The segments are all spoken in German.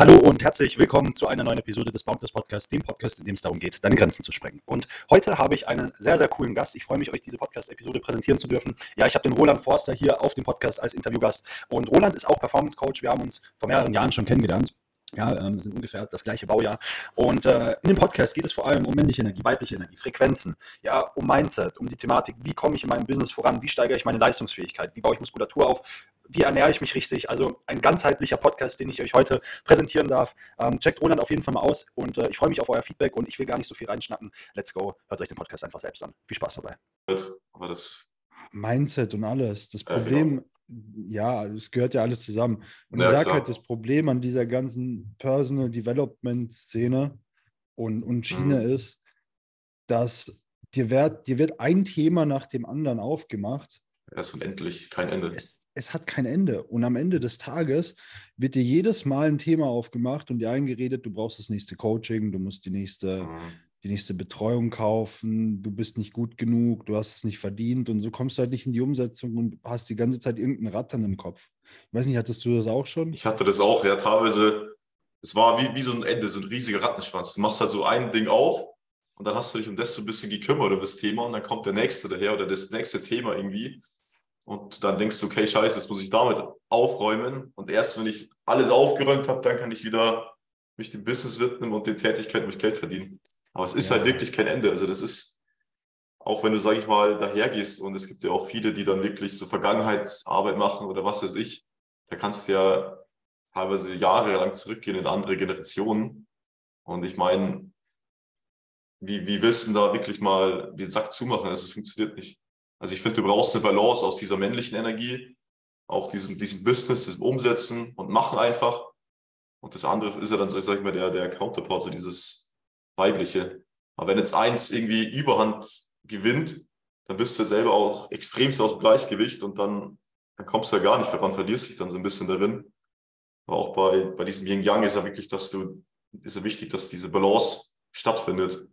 Hallo und herzlich willkommen zu einer neuen Episode des Boundless Podcasts, dem Podcast, in dem es darum geht, deine Grenzen zu sprengen. Und heute habe ich einen sehr, sehr coolen Gast. Ich freue mich, euch diese Podcast-Episode präsentieren zu dürfen. Ja, ich habe den Roland Forster hier auf dem Podcast als Interviewgast. Und Roland ist auch Performance Coach. Wir haben uns vor mehreren Jahren schon kennengelernt. Ja, ähm, sind ungefähr das gleiche Baujahr. Und äh, in dem Podcast geht es vor allem um männliche Energie, weibliche Energie, Frequenzen, ja, um Mindset, um die Thematik, wie komme ich in meinem Business voran, wie steigere ich meine Leistungsfähigkeit, wie baue ich Muskulatur auf, wie ernähre ich mich richtig. Also ein ganzheitlicher Podcast, den ich euch heute präsentieren darf. Ähm, checkt Roland auf jeden Fall mal aus und äh, ich freue mich auf euer Feedback und ich will gar nicht so viel reinschnappen. Let's go, hört euch den Podcast einfach selbst an. Viel Spaß dabei. Aber das Mindset und alles. Das Problem, ja, genau ja, es gehört ja alles zusammen. Und Ja, ich sage halt, das Problem an dieser ganzen Personal Development Szene und, und Schiene Mhm. ist, dass dir wird, dir wird ein Thema nach dem anderen aufgemacht. Er ist unendlich, kein Ende. Es, es hat kein Ende. Und am Ende des Tages wird dir jedes Mal ein Thema aufgemacht und dir eingeredet, du brauchst das nächste Coaching, du musst die nächste, Mhm. Die nächste Betreuung kaufen, du bist nicht gut genug, du hast es nicht verdient und so kommst du halt nicht in die Umsetzung und hast die ganze Zeit irgendein Rattern im Kopf. Ich weiß nicht, hattest du das auch schon? Ich hatte das auch, ja, teilweise, es war wie, wie so ein Ende, so ein riesiger Rattenschwanz. Du machst halt so ein Ding auf und dann hast du dich um das so ein bisschen gekümmert, um das Thema und dann kommt der nächste daher oder das nächste Thema irgendwie. Und dann denkst du, okay, scheiße, jetzt muss ich damit aufräumen. Und erst wenn ich alles aufgeräumt habe, dann kann ich wieder mich dem Business widmen und den Tätigkeiten, ich Geld verdiene. Aber es ist Ja. halt wirklich kein Ende. Also das ist, auch wenn du, sag ich mal, dahergehst und es gibt ja auch viele, die dann wirklich so Vergangenheitsarbeit machen oder was weiß ich, da kannst du ja teilweise jahrelang zurückgehen in andere Generationen. Und ich meine, wie, wie willst du denn da wirklich mal den Sack zumachen? Also es funktioniert nicht. Also ich finde, du brauchst eine Balance aus dieser männlichen Energie, auch diesem, diesem Business, diesem Umsetzen und Machen einfach. Und das andere ist ja dann so, ich sag mal, der, der Counterpart, so dieses weibliche. Aber wenn jetzt eins irgendwie Überhand gewinnt, dann bist du selber auch extremst aus dem Gleichgewicht und dann, dann kommst du ja gar nicht voran, verlierst dich dann so ein bisschen darin. Aber auch bei, bei diesem Yin Yang ist ja wirklich, dass du, ist ja wichtig, dass diese Balance stattfindet.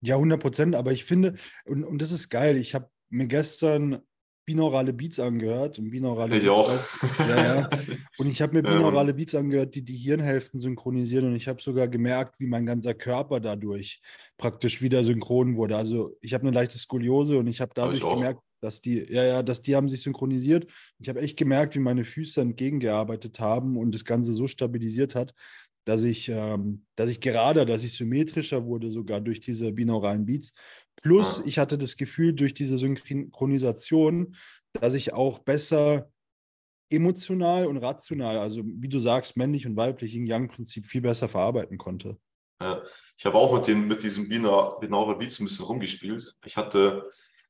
Ja, 100 Prozent, aber ich finde, und, und das ist geil, ich habe mir gestern binaurale Beats angehört und binaurale Ich Beats auch. auch- Ja, ja. Und ich habe mir binaurale Beats angehört, die die Hirnhälften synchronisieren und ich habe sogar gemerkt, wie mein ganzer Körper dadurch praktisch wieder synchron wurde. Also ich habe eine leichte Skoliose und ich habe Hab dadurch ich gemerkt, dass die, ja, ja, dass die haben sich synchronisiert. Ich habe echt gemerkt, wie meine Füße entgegengearbeitet haben und das Ganze so stabilisiert hat, dass ich, ähm, dass ich gerader, dass ich symmetrischer wurde, sogar durch diese binauralen Beats. Plus, ich hatte das Gefühl, durch diese Synchronisation, dass ich auch besser emotional und rational, also wie du sagst, männlich und weiblich, Yin-Yang-Prinzip viel besser verarbeiten konnte. Ja, ich habe auch mit, dem, mit diesem Bina- Binaural Beats ein bisschen rumgespielt. Ich hatte,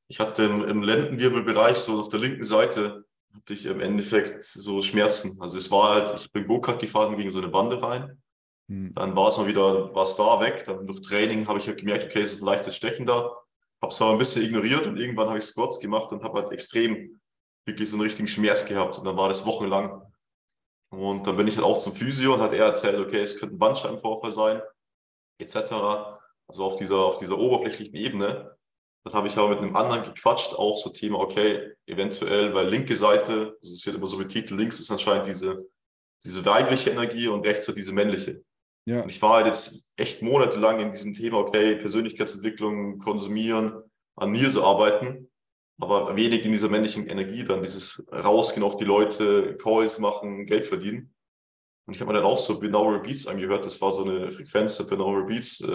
ich hatte im, im Lendenwirbelbereich, so auf der linken Seite, hatte ich im Endeffekt so Schmerzen. Also es war halt, ich bin Go-Kart gefahren gegen so eine Bande rein. Hm. Dann war es mal wieder, war es da weg. Dann durch Training habe ich halt gemerkt, okay, es ist ein leichtes Stechen da. Habe es aber ein bisschen ignoriert und irgendwann habe ich Squats gemacht und habe halt extrem wirklich so einen richtigen Schmerz gehabt. Und dann war das wochenlang. Und dann bin ich halt auch zum Physio und hat er erzählt, okay, es könnte ein Bandscheibenvorfall sein, etc. Also auf dieser, auf dieser oberflächlichen Ebene. Das habe ich aber mit einem anderen gequatscht, auch so Thema, okay, eventuell, weil linke Seite, also es wird immer so betitelt, links ist anscheinend diese, diese weibliche Energie und rechts hat diese männliche. Ja, Und ich war halt jetzt echt monatelang in diesem Thema, okay, Persönlichkeitsentwicklung, konsumieren, an mir so arbeiten, aber wenig in dieser männlichen Energie, dann dieses Rausgehen auf die Leute, Calls machen, Geld verdienen. Und ich habe mir dann auch so Binaural Beats angehört, das war so eine Frequenz der Binaural Beats. Äh,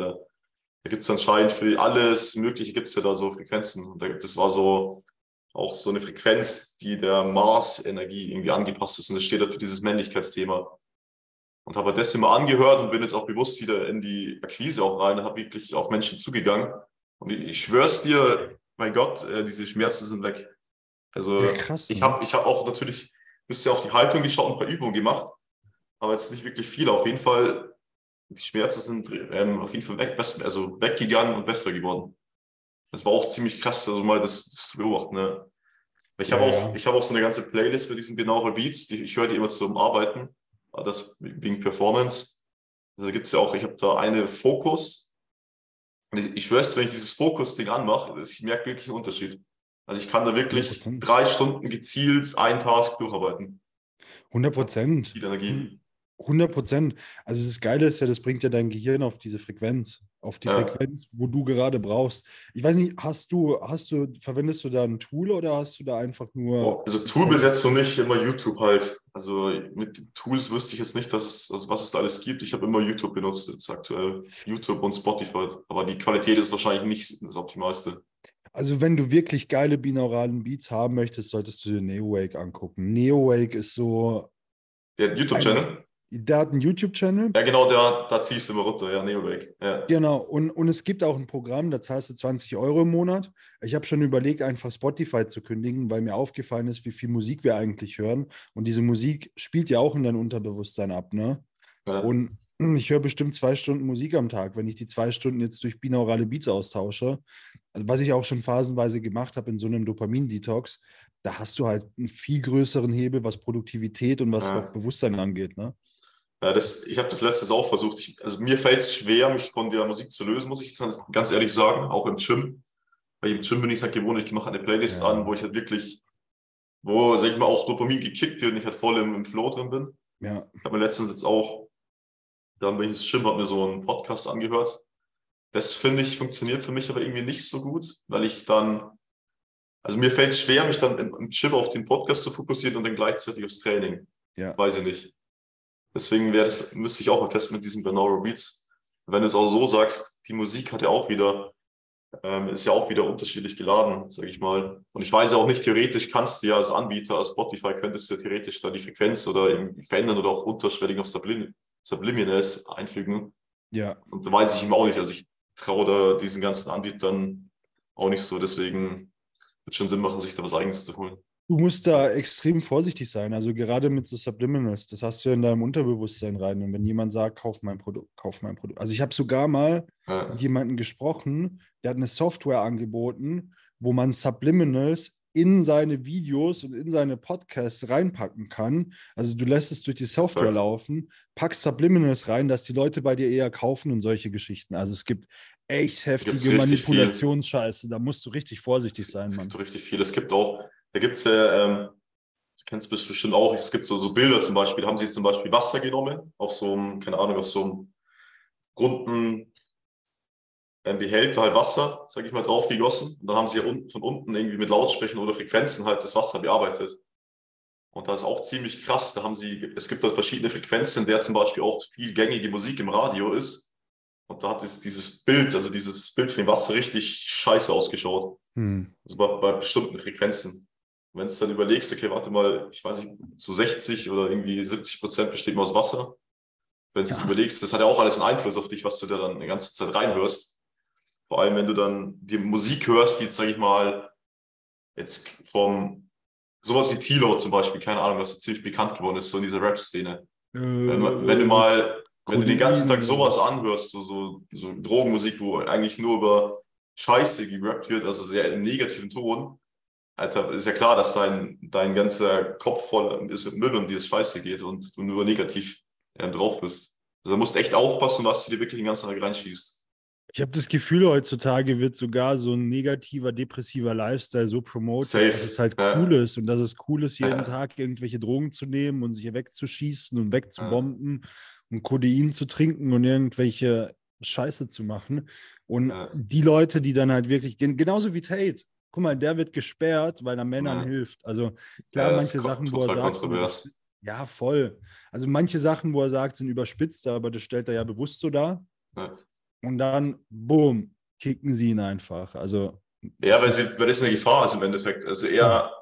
da gibt es anscheinend für alles Mögliche gibt es ja da so Frequenzen. Und da, das war so auch so eine Frequenz, die der Mars-Energie irgendwie angepasst ist. Und das steht halt für dieses Männlichkeitsthema und habe das immer angehört und bin jetzt auch bewusst wieder in die Akquise auch rein und habe wirklich auf Menschen zugegangen. Und ich, ich schwör's dir, mein Gott, äh, diese Schmerzen sind weg. Also Ja, krass, ich ne? habe ich hab auch natürlich ein bisschen auf die Haltung geschaut und ein paar Übungen gemacht, aber jetzt nicht wirklich viele. Auf jeden Fall, die Schmerzen sind ähm, auf jeden Fall weg, besser, also weggegangen und besser geworden. Das war auch ziemlich krass, also mal das, das zu beobachten. Ne? Ich habe Ja, auch, ja. ich habe auch so eine ganze Playlist mit diesen Binaural Beats, die, ich höre die immer zum Arbeiten, das wegen Performance. Also gibt es ja auch, ich habe da eine Fokus. Ich, ich schwör's, wenn ich dieses Fokus-Ding anmache, ich merke wirklich einen Unterschied. Also ich kann da wirklich 100%. drei Stunden gezielt einen Task durcharbeiten. 100 Prozent. Viel Energie. 100 Prozent. Also das Geile ist ja, das bringt ja dein Gehirn auf diese Frequenz, auf die Ja. Frequenz, wo du gerade brauchst. Ich weiß nicht, hast du, hast du, verwendest du da ein Tool oder hast du da einfach nur. Also Tool bis jetzt noch nicht, immer YouTube halt. Also mit Tools wüsste ich jetzt nicht, dass es, also was es da alles gibt. Ich habe immer YouTube benutzt, jetzt aktuell. YouTube und Spotify. Aber die Qualität ist wahrscheinlich nicht das Optimalste. Also wenn du wirklich geile binauralen Beats haben möchtest, solltest du dir Neowake angucken. Neowake ist so, Der YouTube-Channel? Der hat einen YouTube-Channel. Ja, genau, da, da ich es immer runter. Ja, Neowake. Ja. Genau, und, und es gibt auch ein Programm, da zahlst du 20 Euro im Monat. Ich habe schon überlegt, einfach Spotify zu kündigen, weil mir aufgefallen ist, wie viel Musik wir eigentlich hören. Und diese Musik spielt ja auch in dein Unterbewusstsein ab, ne? Ja. Und ich höre bestimmt zwei Stunden Musik am Tag, wenn ich die zwei Stunden jetzt durch binaurale Beats austausche. Also was ich auch schon phasenweise gemacht habe in so einem Dopamin-Detox, da hast du halt einen viel größeren Hebel, was Produktivität und was Ja. auch Bewusstsein angeht, ne? Das, ich habe das letztes auch versucht. Ich, also mir fällt es schwer, mich von der Musik zu lösen, muss ich ganz, ehrlich sagen, auch im Gym. Weil im Gym bin ich es halt gewohnt, ich mache eine Playlist Ja. an, wo ich halt wirklich, wo, sag ich mal, auch Dopamin gekickt wird und ich halt voll im, im Flow drin bin. Ja, Ich habe mir letztens jetzt auch, dann bin ich ins Gym, habe mir so einen Podcast angehört. Das finde ich, funktioniert für mich aber irgendwie nicht so gut, weil ich dann, also mir fällt es schwer, mich dann im, im Gym auf den Podcast zu fokussieren und dann gleichzeitig aufs Training. Ja. Weiß ich nicht. Deswegen wäre das, müsste ich auch mal testen mit diesen Binaural Beats. Wenn du es auch so sagst, die Musik hat ja auch wieder, ähm, ist ja auch wieder unterschiedlich geladen, sage ich mal. Und ich weiß ja auch nicht, theoretisch kannst du ja als Anbieter, als Spotify, könntest du ja theoretisch da die Frequenz oder irgendwie verändern oder auch unterschwellig noch Sublim Subliminals einfügen. ja. Und da weiß ich ihm auch nicht. Also ich traue da diesen ganzen Anbietern auch nicht so. Deswegen wird schon Sinn machen, sich da was Eigenes zu holen. Du musst da extrem vorsichtig sein. Also gerade mit so Subliminals, das hast du ja in deinem Unterbewusstsein rein. Und wenn jemand sagt, kauf mein Produkt, kauf mein Produkt. Also ich habe sogar mal Ja. mit jemandem gesprochen, der hat eine Software angeboten, wo man Subliminals in seine Videos und in seine Podcasts reinpacken kann. Also du lässt es durch die Software Perfekt. laufen, packst Subliminals rein, dass die Leute bei dir eher kaufen und solche Geschichten. Also es gibt echt heftige. Manipulationsscheiße. Da musst du richtig vorsichtig Es, sein, es Mann. gibt richtig viel. Es gibt auch, da gibt es ja, ähm, du kennst es bestimmt auch, es gibt so, so Bilder zum Beispiel, da haben sie zum Beispiel Wasser genommen, auf so einem, keine Ahnung, auf so einem runden ähm, Behälter halt Wasser, sag ich mal, drauf gegossen. Und dann haben sie ja unten, von unten irgendwie mit Lautsprechern oder Frequenzen halt das Wasser bearbeitet. Und das ist auch ziemlich krass. Da haben sie, es gibt halt verschiedene Frequenzen, in der zum Beispiel auch viel gängige Musik im Radio ist. Und da hat es dieses Bild, also dieses Bild von dem Wasser richtig scheiße ausgeschaut. Hm. Also bei, bei bestimmten Frequenzen. Und wenn du dann überlegst, okay, warte mal, ich weiß nicht, zu 60 oder irgendwie 70 Prozent besteht nur aus Wasser. Wenn du Ja. überlegst, das hat ja auch alles einen Einfluss auf dich, was du da dann die ganze Zeit reinhörst. Vor allem, wenn du dann die Musik hörst, die, sag ich mal, jetzt vom, sowas wie Tilo zum Beispiel, keine Ahnung, was ziemlich bekannt geworden ist, so in dieser Rap-Szene. Wenn, du- wenn du mal, wenn du den ganzen Tag sowas anhörst, so, so, so Drogenmusik, wo eigentlich nur über Scheiße gerappt wird, also sehr im negativen Ton, Alter, ist ja klar, dass dein, dein ganzer Kopf voll ist mit Müll und dir das Scheiße geht und du nur negativ ähm, drauf bist. Also da musst du echt aufpassen, was du dir wirklich den ganzen Tag reinschießt. Ich habe das Gefühl, heutzutage wird sogar so ein negativer, depressiver Lifestyle so promoted, Safe. dass es halt Ja. cool ist und dass es cool ist, jeden Ja. Tag irgendwelche Drogen zu nehmen und sich wegzuschießen und wegzubomben und Codein zu trinken und irgendwelche Scheiße zu machen. Und Ja. die Leute, die dann halt wirklich, gen- genauso wie Tate, guck mal, der wird gesperrt, weil er Männern Ja. hilft. Also klar, Ja, manche Sachen, wo er sagt, sind kontrovers. überspitzt- ja, voll. Also manche Sachen, wo er sagt, sind überspitzt, aber das stellt er ja bewusst so dar. Ja. Und dann, boom, kicken sie ihn einfach. Also, Ja, weil, sie, weil das eine Gefahr ist im Endeffekt. Also eher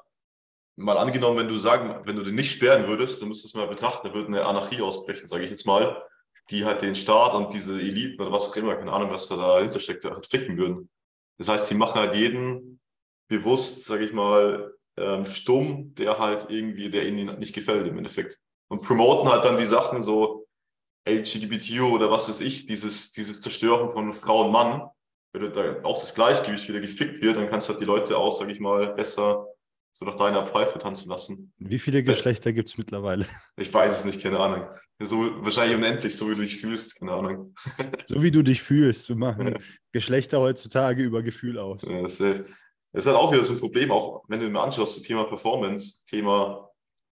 mal angenommen, wenn du sagen, wenn du den nicht sperren würdest, dann müsstest du mal betrachten, da würde eine Anarchie ausbrechen, sage ich jetzt mal, die halt den Staat und diese Eliten oder was auch immer, keine Ahnung, was da dahinter steckt, halt ficken würden. Das heißt, sie machen halt jeden bewusst, sage ich mal, ähm, stumm, der halt irgendwie, der ihnen nicht gefällt im Endeffekt. Und promoten halt dann die Sachen so LGBTQ oder was weiß ich, dieses, dieses Zerstören von Frau und Mann, wenn da auch das Gleichgewicht wieder gefickt wird, dann kannst du halt die Leute auch, sag ich mal, besser so nach deiner Pfeife tanzen lassen. wie viele Geschlechter gibt es mittlerweile? Ich weiß es nicht, keine Ahnung. So, wahrscheinlich unendlich, so wie du dich fühlst, keine Ahnung. So wie du dich fühlst. Wir machen Geschlechter heutzutage über Gefühl aus. Ja, ist, das ist halt auch wieder so ein Problem, auch wenn du mir anschaust, das Thema Performance, Thema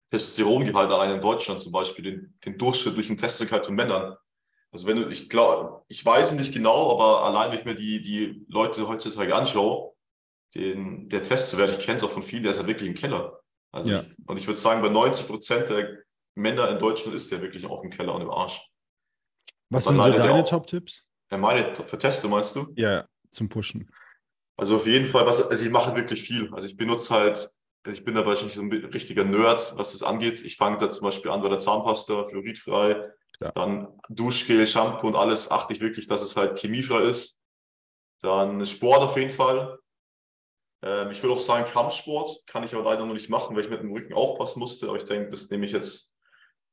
Testosterongehalt allein in Deutschland zum Beispiel, den, den durchschnittlichen Testosterongehalt von Männern. Also wenn du, ich glaube, ich weiß nicht genau, aber allein wenn ich mir die, die Leute heutzutage anschaue, den, der Testwert, ich kenne es auch von vielen, der ist halt wirklich im Keller. Also Ja. ich, und ich würde sagen, bei 90 Prozent der Männer in Deutschland ist der wirklich auch im Keller und im Arsch. Was sind so deine. Top-Tipps? Ja, meine für Teste meinst du? Ja, zum Pushen. Also auf jeden Fall, was, also ich mache wirklich viel. Also ich benutze halt, also ich bin da wahrscheinlich so ein richtiger Nerd, was das angeht. Ich fange da zum Beispiel an bei der Zahnpasta, fluoridfrei, Klar. dann Duschgel, Shampoo und alles achte ich wirklich, dass es halt chemiefrei ist. Dann Sport auf jeden Fall. Ähm, ich würde auch sagen, Kampfsport kann ich aber leider noch nicht machen, weil ich mit dem Rücken aufpassen musste. Aber ich denke, das nehme ich jetzt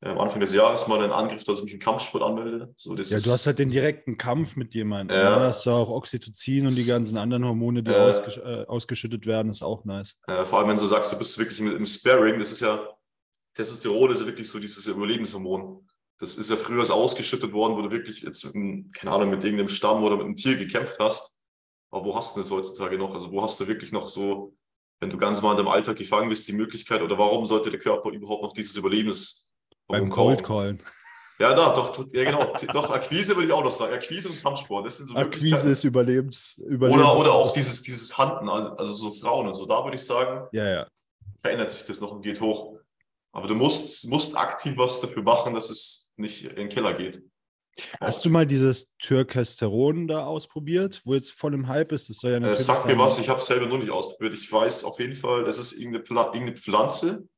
Anfang des Jahres mal in Angriff, dass ich mich im Kampfsport anmelde. So, das Ja, du hast halt den direkten Kampf mit jemandem. Ja. Ja. Da hast du auch Oxytocin und die ganzen anderen Hormone, die Ja. ausgesch äh, ausgeschüttet werden, ist auch nice. Äh, vor allem, wenn du sagst, du bist wirklich im, im Sparring, das ist ja, Testosteron ist ja wirklich so dieses Überlebenshormon. Das ist ja früher so ausgeschüttet worden, wo du wirklich jetzt, mit, einem, keine Ahnung, mit irgendeinem Stamm oder mit einem Tier gekämpft hast. Aber wo hast du das heutzutage noch? Also wo hast du wirklich noch so, wenn du ganz mal in deinem Alltag gefangen bist, die Möglichkeit oder warum sollte der Körper überhaupt noch dieses Überlebenshormon Beim Cold? Callen. Ja, da, doch, ja genau. doch, Akquise würde ich auch noch sagen. Akquise und Kampfsport, das sind so Akquise ist Überlebens. Überlebens Oder, oder auch dieses, dieses Handen, also, also so Frauen und so. Da würde ich sagen, Ja, ja. verändert sich das noch und geht hoch. Aber du musst, musst aktiv was dafür machen, dass es nicht in den Keller geht. Hast du mal dieses Türkesteron da ausprobiert, wo jetzt voll im Hype ist? Das soll ja äh, sag mir was, ich habe es selber noch nicht ausprobiert. Ich weiß auf jeden Fall, das ist irgendeine, Pla irgendeine Pflanze.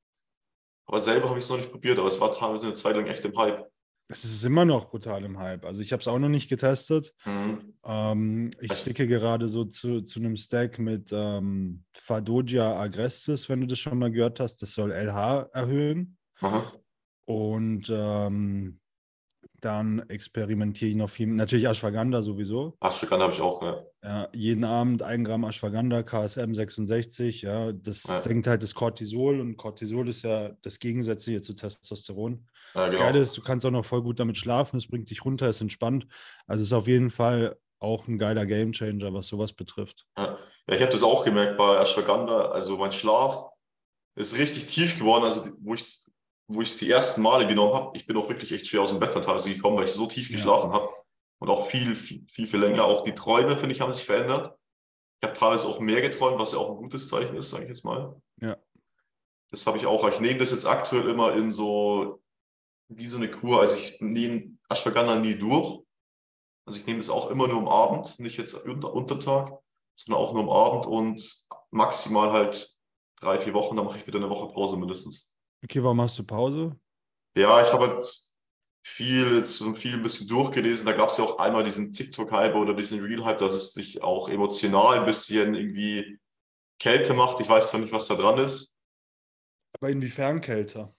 Aber selber habe ich es noch nicht probiert, aber es war teilweise eine Zeit lang echt im Hype. Es ist immer noch brutal im Hype. Also ich habe es auch noch nicht getestet. Mhm. Ähm, ich sticke gerade so zu, zu einem Stack mit ähm, Fadogia agrestis, wenn du das schon mal gehört hast. Das soll LH erhöhen. Aha. Und ähm, dann experimentiere ich noch viel. Natürlich Ashwagandha sowieso. Ashwagandha habe ich auch, ne? Ja, jeden Abend ein Gramm Ashwagandha, KSM 66. Ja, das Ja. senkt halt das Cortisol und Cortisol ist ja das Gegensätzliche zu Testosteron. Ja, Das genau. Geile ist, du kannst auch noch voll gut damit schlafen, es bringt dich runter, ist entspannt. Also ist auf jeden Fall auch ein geiler Gamechanger, was sowas betrifft. Ja, ja ich habe das auch gemerkt bei Ashwagandha. Also mein Schlaf ist richtig tief geworden. Also wo ich wo ich es die ersten Male genommen habe, ich bin auch wirklich echt schwer aus dem Bett dann teilweise gekommen, weil ich so tief Ja. geschlafen habe. Und auch viel, viel, viel, viel länger. Auch die Träume, finde ich, haben sich verändert. Ich habe teilweise auch mehr geträumt, was ja auch ein gutes Zeichen ist, sage ich jetzt mal. Ja. Das habe ich auch. Ich nehme das jetzt aktuell immer in so, wie so eine Kur. Also ich nehme Ashwagandha nie durch. Also ich nehme es auch immer nur am Abend, nicht jetzt unter, Untertag, sondern auch nur am Abend und maximal halt drei, vier Wochen, dann mache ich wieder eine Woche Pause mindestens. Okay, warum hast du Pause? Ja, ich habe halt viel, so viel ein bisschen durchgelesen. Da gab es ja auch einmal diesen TikTok-Hype oder diesen Real-Hype, dass es dich auch emotional ein bisschen irgendwie Kälte macht. Ich weiß zwar nicht, was da dran ist, Aber inwiefern kälter?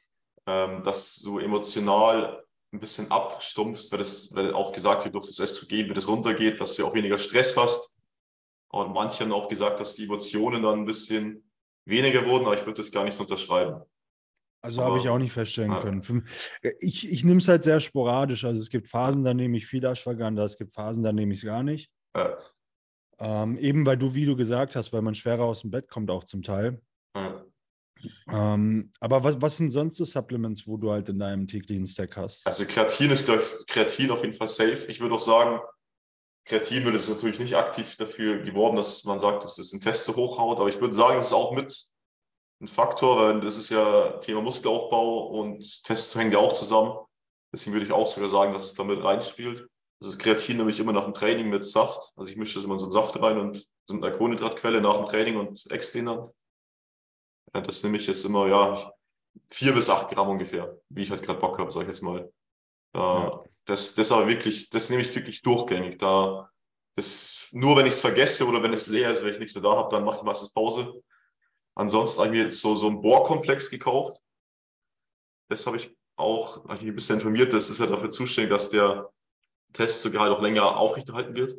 ähm, dass du emotional ein bisschen abstumpfst, weil das weil auch gesagt wird, durch das Östrogen, wenn das runtergeht, dass du auch weniger Stress hast. Und manche haben auch gesagt, dass die Emotionen dann ein bisschen weniger wurden, aber ich würde das gar nicht so unterschreiben. Also habe ich auch nicht feststellen Ja. können. Für, ich ich nehme es halt sehr sporadisch. Also es gibt Phasen, da nehme ich viel Ashwagandha, es gibt Phasen, da nehme ich es gar nicht. Äh, Ähm, eben weil du, wie du gesagt hast, weil man schwerer aus dem Bett kommt auch zum Teil. äh. Ähm, aber was, was sind sonst so Supplements, wo du halt in deinem täglichen Stack hast? Also Kreatin ist glaub ich, Kreatin auf jeden Fall safe. Ich würde auch sagen, Kreatin wird es natürlich nicht aktiv dafür geworben, dass man sagt, dass es ein Teste hochhaut, aber ich würde sagen, das ist auch mit ein Faktor, weil das ist ja Thema Muskelaufbau und Tests hängen ja auch zusammen. Deswegen würde ich auch sogar sagen, dass es damit reinspielt. Also Kreatin nehme ich immer nach dem Training mit Saft. Also ich mische das immer in so einen Saft rein und so eine Kohlenhydratquelle nach dem Training und ex den dann. Ja, das nehme ich jetzt immer, ja, vier bis acht Gramm ungefähr, wie ich halt gerade Bock habe, sag ich jetzt mal. Da, Ja. das, das aber wirklich, das nehme ich wirklich durchgängig. Da, das, nur wenn ich es vergesse oder wenn es leer ist, wenn ich nichts mehr da habe, dann mache ich meistens Pause. Ansonsten habe ich mir jetzt so, so einen Bohrkomplex gekauft. Das habe ich auch, habe ich ein bisschen informiert, das ist ja dafür zuständig, dass der Testgehalt auch länger aufrechterhalten wird.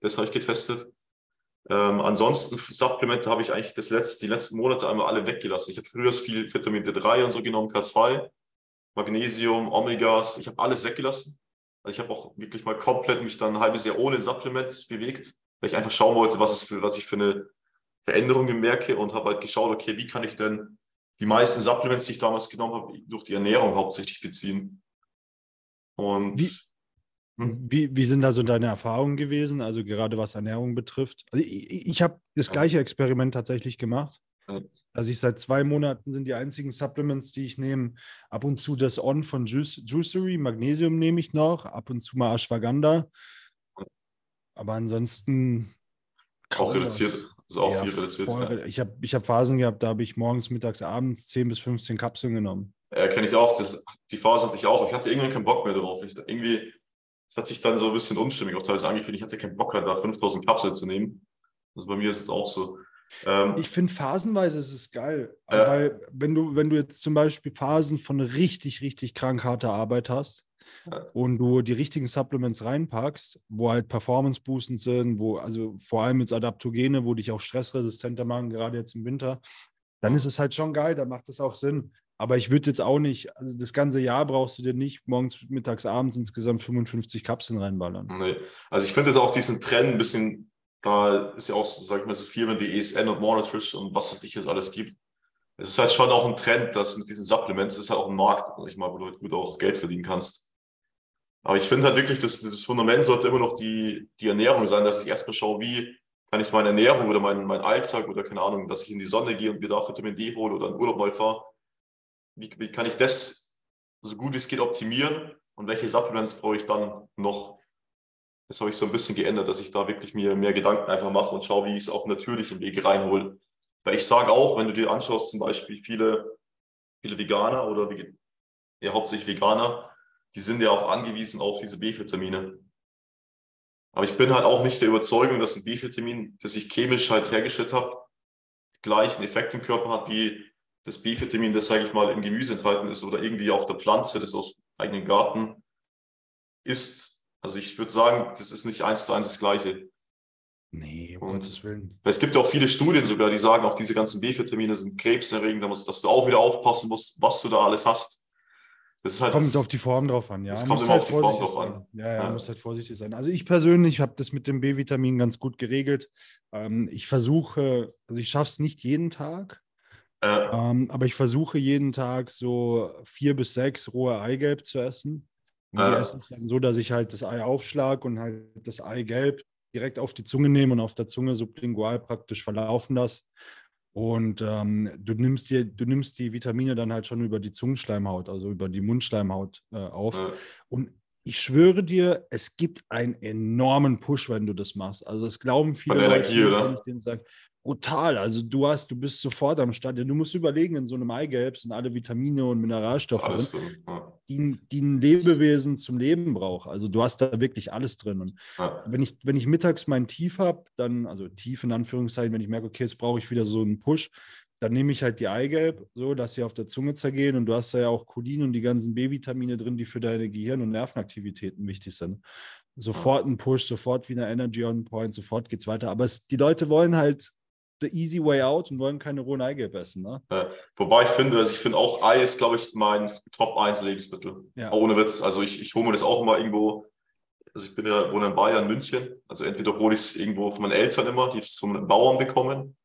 Das habe ich getestet. Ähm, ansonsten Supplemente habe ich eigentlich das letzte, die letzten Monate einmal alle weggelassen. Ich habe früher viel Vitamin D3 und so genommen, K2, Magnesium, Omegas. Ich habe alles weggelassen. Also ich habe auch wirklich mal komplett mich dann ein halbes Jahr ohne Supplements bewegt, weil ich einfach schauen wollte, was, es für, was ich für eine Veränderung merke und habe halt geschaut, okay, wie kann ich denn die meisten Supplements, die ich damals genommen habe, durch die Ernährung hauptsächlich beziehen. Und Wie- Hm. Wie, wie sind da so deine Erfahrungen gewesen, also gerade was Ernährung betrifft? Also ich, ich habe das gleiche Experiment tatsächlich gemacht. Also ich seit zwei Monaten sind die einzigen Supplements, die ich nehme, ab und zu das On von Juice, Juicery, Magnesium nehme ich noch, ab und zu mal Ashwagandha. Aber ansonsten auch reduziert, was. also auch Ja, viel reduziert. voll Ja. Ich habe ich hab Phasen gehabt, da habe ich morgens, mittags, abends 10 bis 15 Kapseln genommen. Ja, kenne ich auch. Das, die Phase hatte ich auch. Ich hatte irgendwann keinen Bock mehr darauf. Ich, irgendwie, es hat sich dann so ein bisschen unstimmig auch teilweise angefühlt. Ich hatte keinen Bock, halt da 5000 Kapseln zu nehmen. Also bei mir ist es auch so. Ähm, Ich finde, phasenweise ist es geil. Ja. Weil, wenn du, wenn du jetzt zum Beispiel Phasen von richtig, richtig krank harter Arbeit hast. Und du die richtigen Supplements reinpackst, wo halt Performance-boostend sind, wo, also vor allem jetzt Adaptogene, wo dich auch stressresistenter machen, gerade jetzt im Winter, dann ist es halt schon geil, dann macht es auch Sinn. Aber ich würde jetzt auch nicht, also das ganze Jahr brauchst du dir nicht morgens, mittags, abends insgesamt 55 Kapseln reinballern. nee. Also ich finde jetzt auch diesen Trend ein bisschen, da ist ja auch, sag ich mal, so Firmen wie ESN und Monotrish und was es nicht jetzt alles gibt. Es ist halt schon auch ein Trend, dass mit diesen Supplements ist halt auch ein Markt, sag ich mal, wo du halt gut auch Geld verdienen kannst. Aber ich finde halt wirklich, dass das Fundament sollte immer noch die, die Ernährung sein, dass ich erstmal schaue, wie kann ich meine Ernährung oder meinen mein Alltag oder keine Ahnung, dass ich in die Sonne gehe und mir da Vitamin D hole oder in Urlaub mal fahre. Wie, wie kann ich das so gut wie es geht optimieren und welche Supplements brauche ich dann noch? Das habe ich so ein bisschen geändert, dass ich da wirklich mir mehr Gedanken einfach mache und schaue, wie ich es auf natürlichem Wege reinhole. Weil ich sage auch, wenn du dir anschaust, zum Beispiel viele, viele Veganer oder ja, hauptsächlich Veganer, die sind ja auch angewiesen auf diese B-Vitamine. Aber ich bin halt auch nicht der Überzeugung, dass ein B-Vitamin, das ich chemisch halt hergestellt habe, gleichen Effekt im Körper hat wie das B-Vitamin, das, sage ich mal, im Gemüse enthalten ist oder irgendwie auf der Pflanze, das aus eigenen Garten ist. Also ich würde sagen, das ist nicht eins zu eins das Gleiche. Nee, um Gottes Willen. Es gibt ja auch viele Studien sogar, die sagen, auch diese ganzen B-Vitamine sind krebserregend, dass du auch wieder aufpassen musst, was du da alles hast. Das halt Kommt das, auf die Form drauf an, ja. es kommt muss immer auf die Form drauf sein. an. Ja, ja, Ja. muss halt vorsichtig sein. Also ich persönlich habe das mit dem B-Vitamin ganz gut geregelt. Ähm, ich versuche, also ich schaffe es nicht jeden Tag, äh, ähm, aber ich versuche jeden Tag so vier bis sechs rohe Eigelb zu essen. Und Ja. esse ich dann so, dass ich halt das Ei aufschlag und halt das Eigelb direkt auf die Zunge nehme und auf der Zunge sublingual praktisch verlaufen lasse. Und ähm, du, nimmst dir, du nimmst die Vitamine dann halt schon über die Zungenschleimhaut, also über die Mundschleimhaut äh, auf. äh, Und ich schwöre dir, es gibt einen enormen Push, wenn du das machst. Also das glauben viele Leute, Energie, oder? wenn ich denen sage, brutal. Also du hast, du bist sofort am Start. Du musst überlegen, in so einem Eigelb sind alle Vitamine und Mineralstoffe drin, drin. Ja, die, die ein Lebewesen zum Leben braucht. Also du hast da wirklich alles drin. Und ja, wenn ich, wenn ich mittags mein Tief habe, dann, also tief in Anführungszeichen, wenn ich merke, okay, jetzt brauche ich wieder so einen Push, dann nehme ich halt die Eigelb, so dass sie auf der Zunge zergehen und du hast da ja auch Cholin und die ganzen B-Vitamine drin, die für deine Gehirn- und Nervenaktivitäten wichtig sind. Sofort ein Push, sofort wieder Energy on Point, sofort geht's weiter. Aber es, die Leute wollen halt the easy way out und wollen keine rohen Eigelb essen. Ne? Wobei ich finde, also ich finde auch Ei ist, glaube ich, mein Top 1 Lebensmittel. Ja. Ohne Witz. Also ich, ich hole mir das auch immer irgendwo. Also ich bin ja, wohne in Bayern, München. Also entweder hole ich es irgendwo von meinen Eltern immer, die es von Bauern bekommen.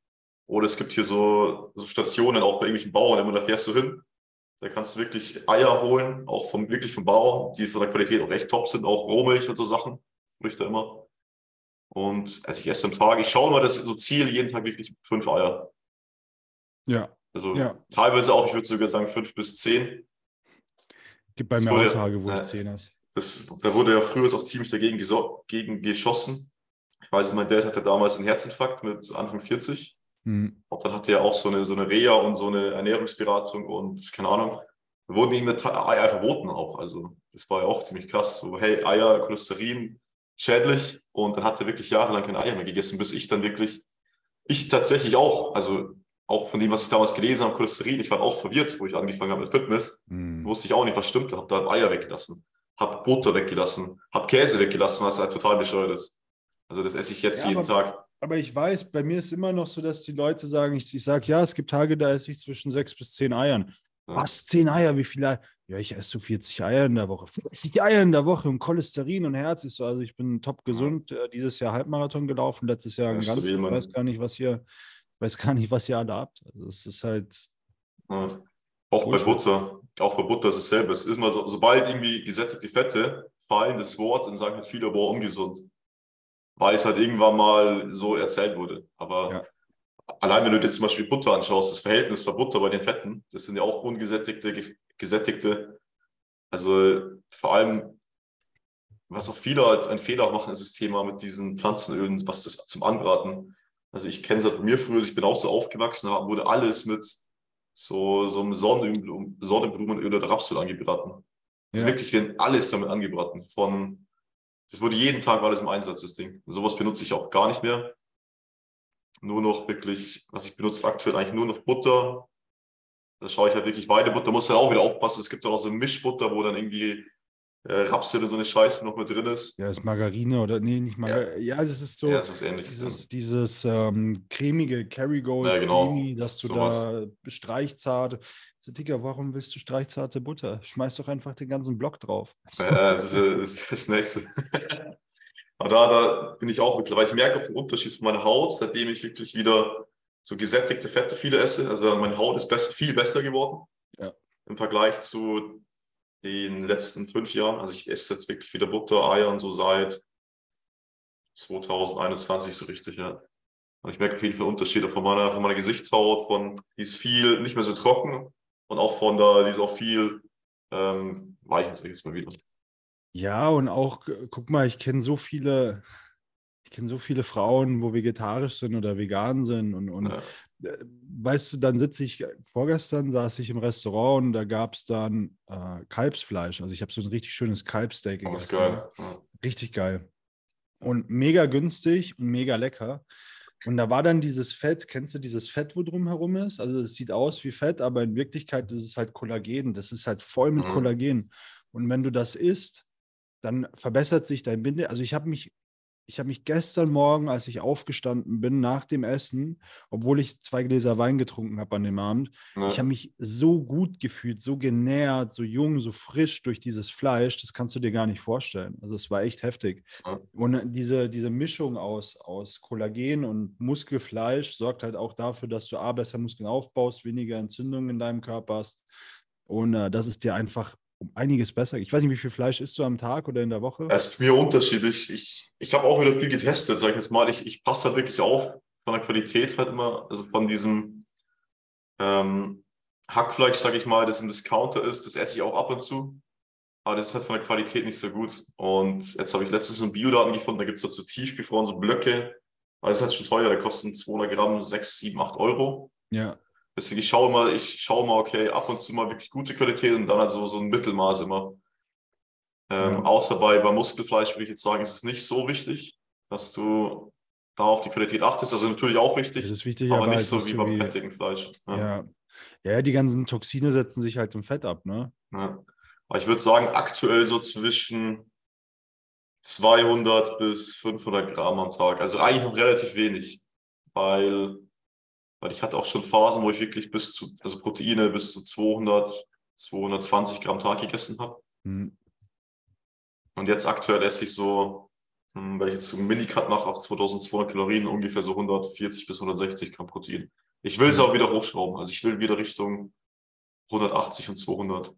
Oder es gibt hier so, so Stationen auch bei irgendwelchen Bauern immer, da fährst du hin. Da kannst du wirklich Eier holen, auch vom, wirklich vom Bauern, die von der Qualität auch recht top sind, auch Rohmilch und so Sachen. Ich da immer. Und also ich esse am Tag, ich schaue mal, das so Ziel, jeden Tag wirklich fünf Eier. Ja, Also Ja. teilweise auch, ich würde sogar sagen, fünf bis zehn. gibt bei Das mir wurde- auch Tage, wo ja. ich zehn esse. Das, da wurde ja früher auch ziemlich dagegen gegen geschossen. Ich weiß, mein Dad hatte damals einen Herzinfarkt mit Anfang 40. Hm. Und dann hatte er auch so eine, so eine Reha und so eine Ernährungsberatung und keine Ahnung. Da wurden ihm Eier verboten auch. Also das war ja auch ziemlich krass. So, hey, Eier, Cholesterin, schädlich. Und dann hat er wirklich jahrelang keine Eier mehr gegessen, bis ich dann wirklich, ich tatsächlich auch, also auch von dem, was ich damals gelesen habe, Cholesterin, ich war auch verwirrt, wo ich angefangen habe mit Fitness. Hm. Wusste ich auch nicht, was stimmte. Hab da Eier weggelassen, hab Butter weggelassen, hab Käse weggelassen, was halt total bescheuert ist. Also das esse ich jetzt Ja, jeden Tag. Aber ich weiß, bei mir ist immer noch so, dass die Leute sagen, ich, ich sage, ja, es gibt Tage, da esse ich zwischen sechs bis zehn Eiern. Ja. Was, zehn Eier? Wie viele Eier? Ja, ich esse so 40 Eier in der Woche. 40 Eier in der Woche und Cholesterin und Herz ist so. Also ich bin top gesund. Äh, Dieses Jahr Halbmarathon gelaufen, letztes Jahr Ja, ein ganz. stabil, Ich weiß gar nicht, was ihr, weiß gar nicht, was ihr alle habt. Also es ist halt, Ja. Auch bei Butter. Auch bei Butter ist es dasselbe. Es ist immer so, sobald irgendwie gesättigte Fette fallen, das Wort, dann sagen halt viele, boah, ungesund. Weil es halt irgendwann mal so erzählt wurde. Aber ja. allein wenn du dir zum Beispiel Butter anschaust, das Verhältnis von Butter bei den Fetten, das sind ja auch ungesättigte, gesättigte. Also vor allem, was auch viele als ein Fehler machen, ist das Thema mit diesen Pflanzenölen, was das zum Anbraten. Also ich kenne es halt bei mir früher, ich bin auch so aufgewachsen, da wurde alles mit so, so einem Sonnenblumen, Sonnenblumenöl oder Rapsöl angebraten. Also ja. wirklich, wir alles damit angebraten. Von, das wurde jeden Tag alles im Einsatz, das Ding. Und sowas benutze ich auch gar nicht mehr. Nur noch wirklich, was ich benutze aktuell eigentlich nur noch Butter. Da schaue ich halt wirklich Weidebutter, muss dann auch wieder aufpassen. Es gibt dann auch so Mischbutter, wo dann irgendwie äh, Rapsöl und so eine Scheiße noch mit drin ist. Ja, ist Margarine oder nee, nicht Margarine. Ja, ja das ist so. Ja, ist was ähnliches. Dieses, dieses ähm, cremige Kerrygold, ja, genau. Creamy, dass du so da streichzart. So, Digga, warum willst du streichzarte Butter? Schmeiß doch einfach den ganzen Block drauf. Ja, das ist, das, ist das Nächste. Aber da, da bin ich auch mittlerweile. Ich merke auch den Unterschied von meiner Haut, seitdem ich wirklich wieder so gesättigte Fette viele esse. Also meine Haut ist besser, viel besser geworden. Ja. Im Vergleich zu den letzten fünf Jahren. Also ich esse jetzt wirklich wieder Butter, Eier und so seit 2021 so richtig, ja. Und ich merke auf jeden Fall Unterschiede von meiner, von meiner Gesichtshaut, von, die ist viel nicht mehr so trocken und auch von da, die ist auch viel ähm, weicher, sag ich jetzt mal wieder. Ja, und auch, guck mal, ich kenne so viele, ich kenne so viele Frauen, wo vegetarisch sind oder vegan sind und, und ja. Äh, weißt du, dann sitze ich, vorgestern saß ich im Restaurant und da gab es dann äh, Kalbsfleisch. Also ich habe so ein richtig schönes Kalbsteak gegessen. Oh, ist geil. Ja. Richtig geil. Und mega günstig und mega lecker. Und da war dann dieses Fett, kennst du dieses Fett, wo drum herum ist? Also es sieht aus wie Fett, aber in Wirklichkeit ist es halt Kollagen. Das ist halt voll mit mhm. Kollagen. Und wenn du das isst, dann verbessert sich dein Binde. Also ich habe mich ich habe mich gestern Morgen, als ich aufgestanden bin, nach dem Essen, obwohl ich zwei Gläser Wein getrunken habe an dem Abend, ja. ich habe mich so gut gefühlt, so genährt, so jung, so frisch durch dieses Fleisch, das kannst du dir gar nicht vorstellen. Also es war echt heftig. Ja. Und diese, diese Mischung aus, aus Kollagen und Muskelfleisch sorgt halt auch dafür, dass du A, besser Muskeln aufbaust, weniger Entzündungen in deinem Körper hast. Und äh, das ist dir einfach um einiges besser. Ich weiß nicht, wie viel Fleisch isst du am Tag oder in der Woche? Es ist mir unterschiedlich. Ich, ich habe auch wieder viel getestet, sag ich jetzt mal. Ich, ich passe halt wirklich auf von der Qualität halt immer, also von diesem ähm, Hackfleisch, sag ich mal, das im Discounter ist, das esse ich auch ab und zu. Aber das ist halt von der Qualität nicht so gut. Und jetzt habe ich letztens so einen Biodaten gefunden, da gibt es dazu tiefgefroren, so Blöcke. Aber das ist halt schon teuer, da kosten 200 Gramm 6, 7, 8 Euro. Ja. Deswegen, ich schaue mal, ich schaue mal, okay, ab und zu mal wirklich gute Qualität und dann also so ein Mittelmaß immer. Ähm. Außer bei, bei Muskelfleisch würde ich jetzt sagen, ist es nicht so wichtig, dass du da auf die Qualität achtest. Also natürlich auch wichtig, das ist wichtig aber, aber nicht so wie beim fettigen Fleisch. Ja. ja. Ja. die ganzen Toxine setzen sich halt im Fett ab, ne? Ja. Aber ich würde sagen, aktuell so zwischen 200 bis 500 Gramm am Tag. Also eigentlich noch relativ wenig, weil weil ich hatte auch schon Phasen, wo ich wirklich bis zu, also Proteine bis zu 200, 220 Gramm Tag gegessen habe. Mhm. Und jetzt aktuell esse ich so, hm, wenn ich jetzt so einen Minicut mache auf 2200 Kalorien, ungefähr so 140 bis 160 Gramm Protein. Ich will es mhm. auch wieder hochschrauben. Also ich will wieder Richtung 180 und 200.